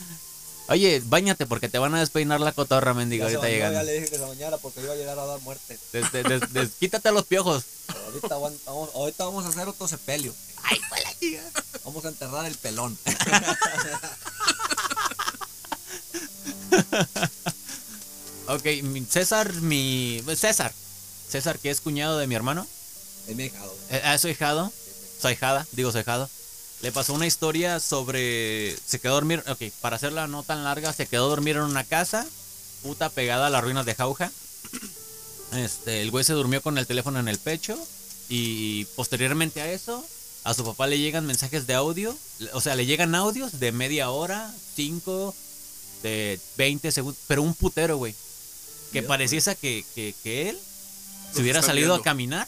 Oye, bañate porque te van a despeinar la cotorra, mendigo, ahorita llegando. Ya le dije que se bañara porque iba a llegar a dar muerte. Des- des- des- des- quítate los piojos. Ahorita, vamos, ahorita vamos a hacer otro sepelio. Ay, fue la chica. Vamos a enterrar el pelón. Ok, César, mi. César. César, que es cuñado de mi hermano. Es mi hijado. Eh, ah, su hijado. Su hijada, digo su hijado. Le pasó una historia sobre. Se quedó a dormir. Ok, para hacerla no tan larga, se quedó a dormir en una casa. Puta pegada a las ruinas de Jauja. Este, el güey se durmió con el teléfono en el pecho. Y posteriormente a eso, a su papá le llegan mensajes de audio. O sea, le llegan audios de media hora, cinco, de 20 segundos. Pero un putero, güey. Que Ya, pareciese que, que, que él se hubiera salido viendo. a caminar.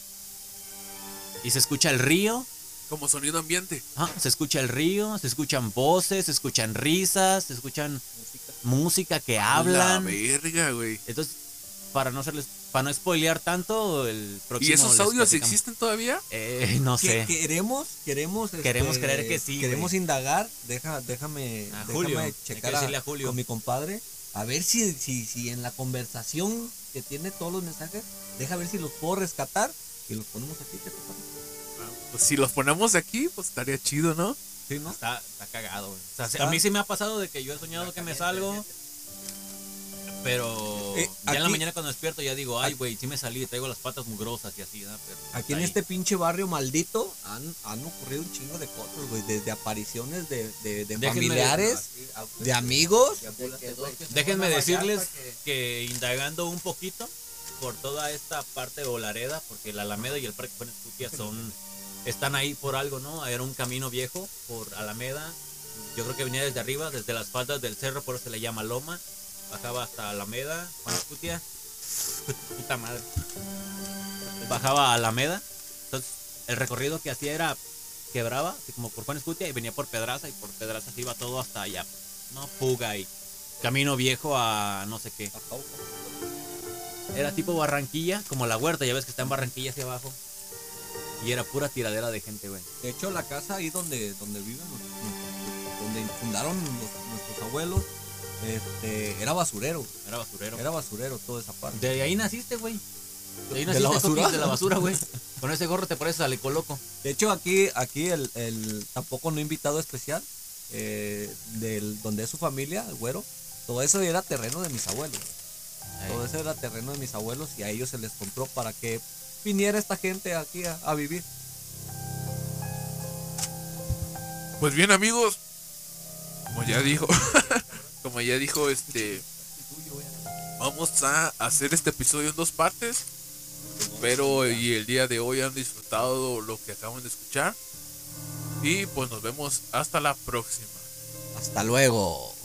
Y se escucha el río. Como sonido ambiente. Ah, se escucha el río, se escuchan voces, se escuchan risas, se escuchan música que La hablan. verga, güey. Entonces, para no hacerles, para no spoilear tanto, el próximo. ¿Y esos audios existen todavía? Eh, no sé. Queremos, queremos. este, Queremos creer que sí, Queremos güey. indagar. Deja, déjame, A déjame Julio, hay que checar decirle a, a Julio. con mi compadre. A ver si, si, si en la conversación que tiene todos los mensajes, deja ver si los puedo rescatar y los ponemos aquí. ¿qué te parece? Pues si los ponemos aquí, pues estaría chido, ¿no? Sí, ¿no? Está, está cagado, güey. O sea, Está- a mí sí me ha pasado de que yo he soñado que me salgo. Pero Eh, ya en la mañana cuando despierto ya digo, ay, güey, sí me salí traigo las patas mugrosas y así, ¿no? Pero Aquí en ahí. este pinche barrio maldito han, han ocurrido un chingo de cosas, güey. Desde apariciones de, de, de familiares, de amigos. Déjenme decirles que indagando un poquito por toda esta parte de Olareda, porque la Alameda y el Parque Escutia son están ahí por algo, ¿no? Era un camino viejo por Alameda. Yo creo que venía desde arriba, desde las faldas del cerro, por eso se le llama Loma. Bajaba hasta Alameda, Juan Escutia. Puta madre. Bajaba a Alameda. Entonces, el recorrido que hacía era quebraba, así como por Juan Escutia, y venía por Pedraza, y por Pedraza se iba todo hasta allá. No, Puga y camino viejo a no sé qué. Era tipo Barranquilla, como la huerta, ya ves que está en Barranquilla hacia abajo. Y era pura tiradera de gente, güey. De hecho, la casa ahí donde, donde viven, donde fundaron los- nuestros abuelos, este, era basurero. Era basurero. Era basurero toda esa parte. De ahí naciste, güey. De ahí ¿De la naciste, de la basura, güey. Con ese gorro te pareces a Le Coloco. De hecho, aquí, aquí el, el tampoco no invitado especial, eh, del, donde es su familia, el güero, todo eso era terreno de mis abuelos. Todo eso era terreno de mis abuelos y a ellos se les compró para que viniera esta gente aquí a, a vivir. Pues bien, amigos. Como ya dijo. como ya dijo, este. Vamos a hacer este episodio en dos partes. Espero y el día de hoy han disfrutado lo que acaban de escuchar. Y pues nos vemos hasta la próxima. Hasta luego.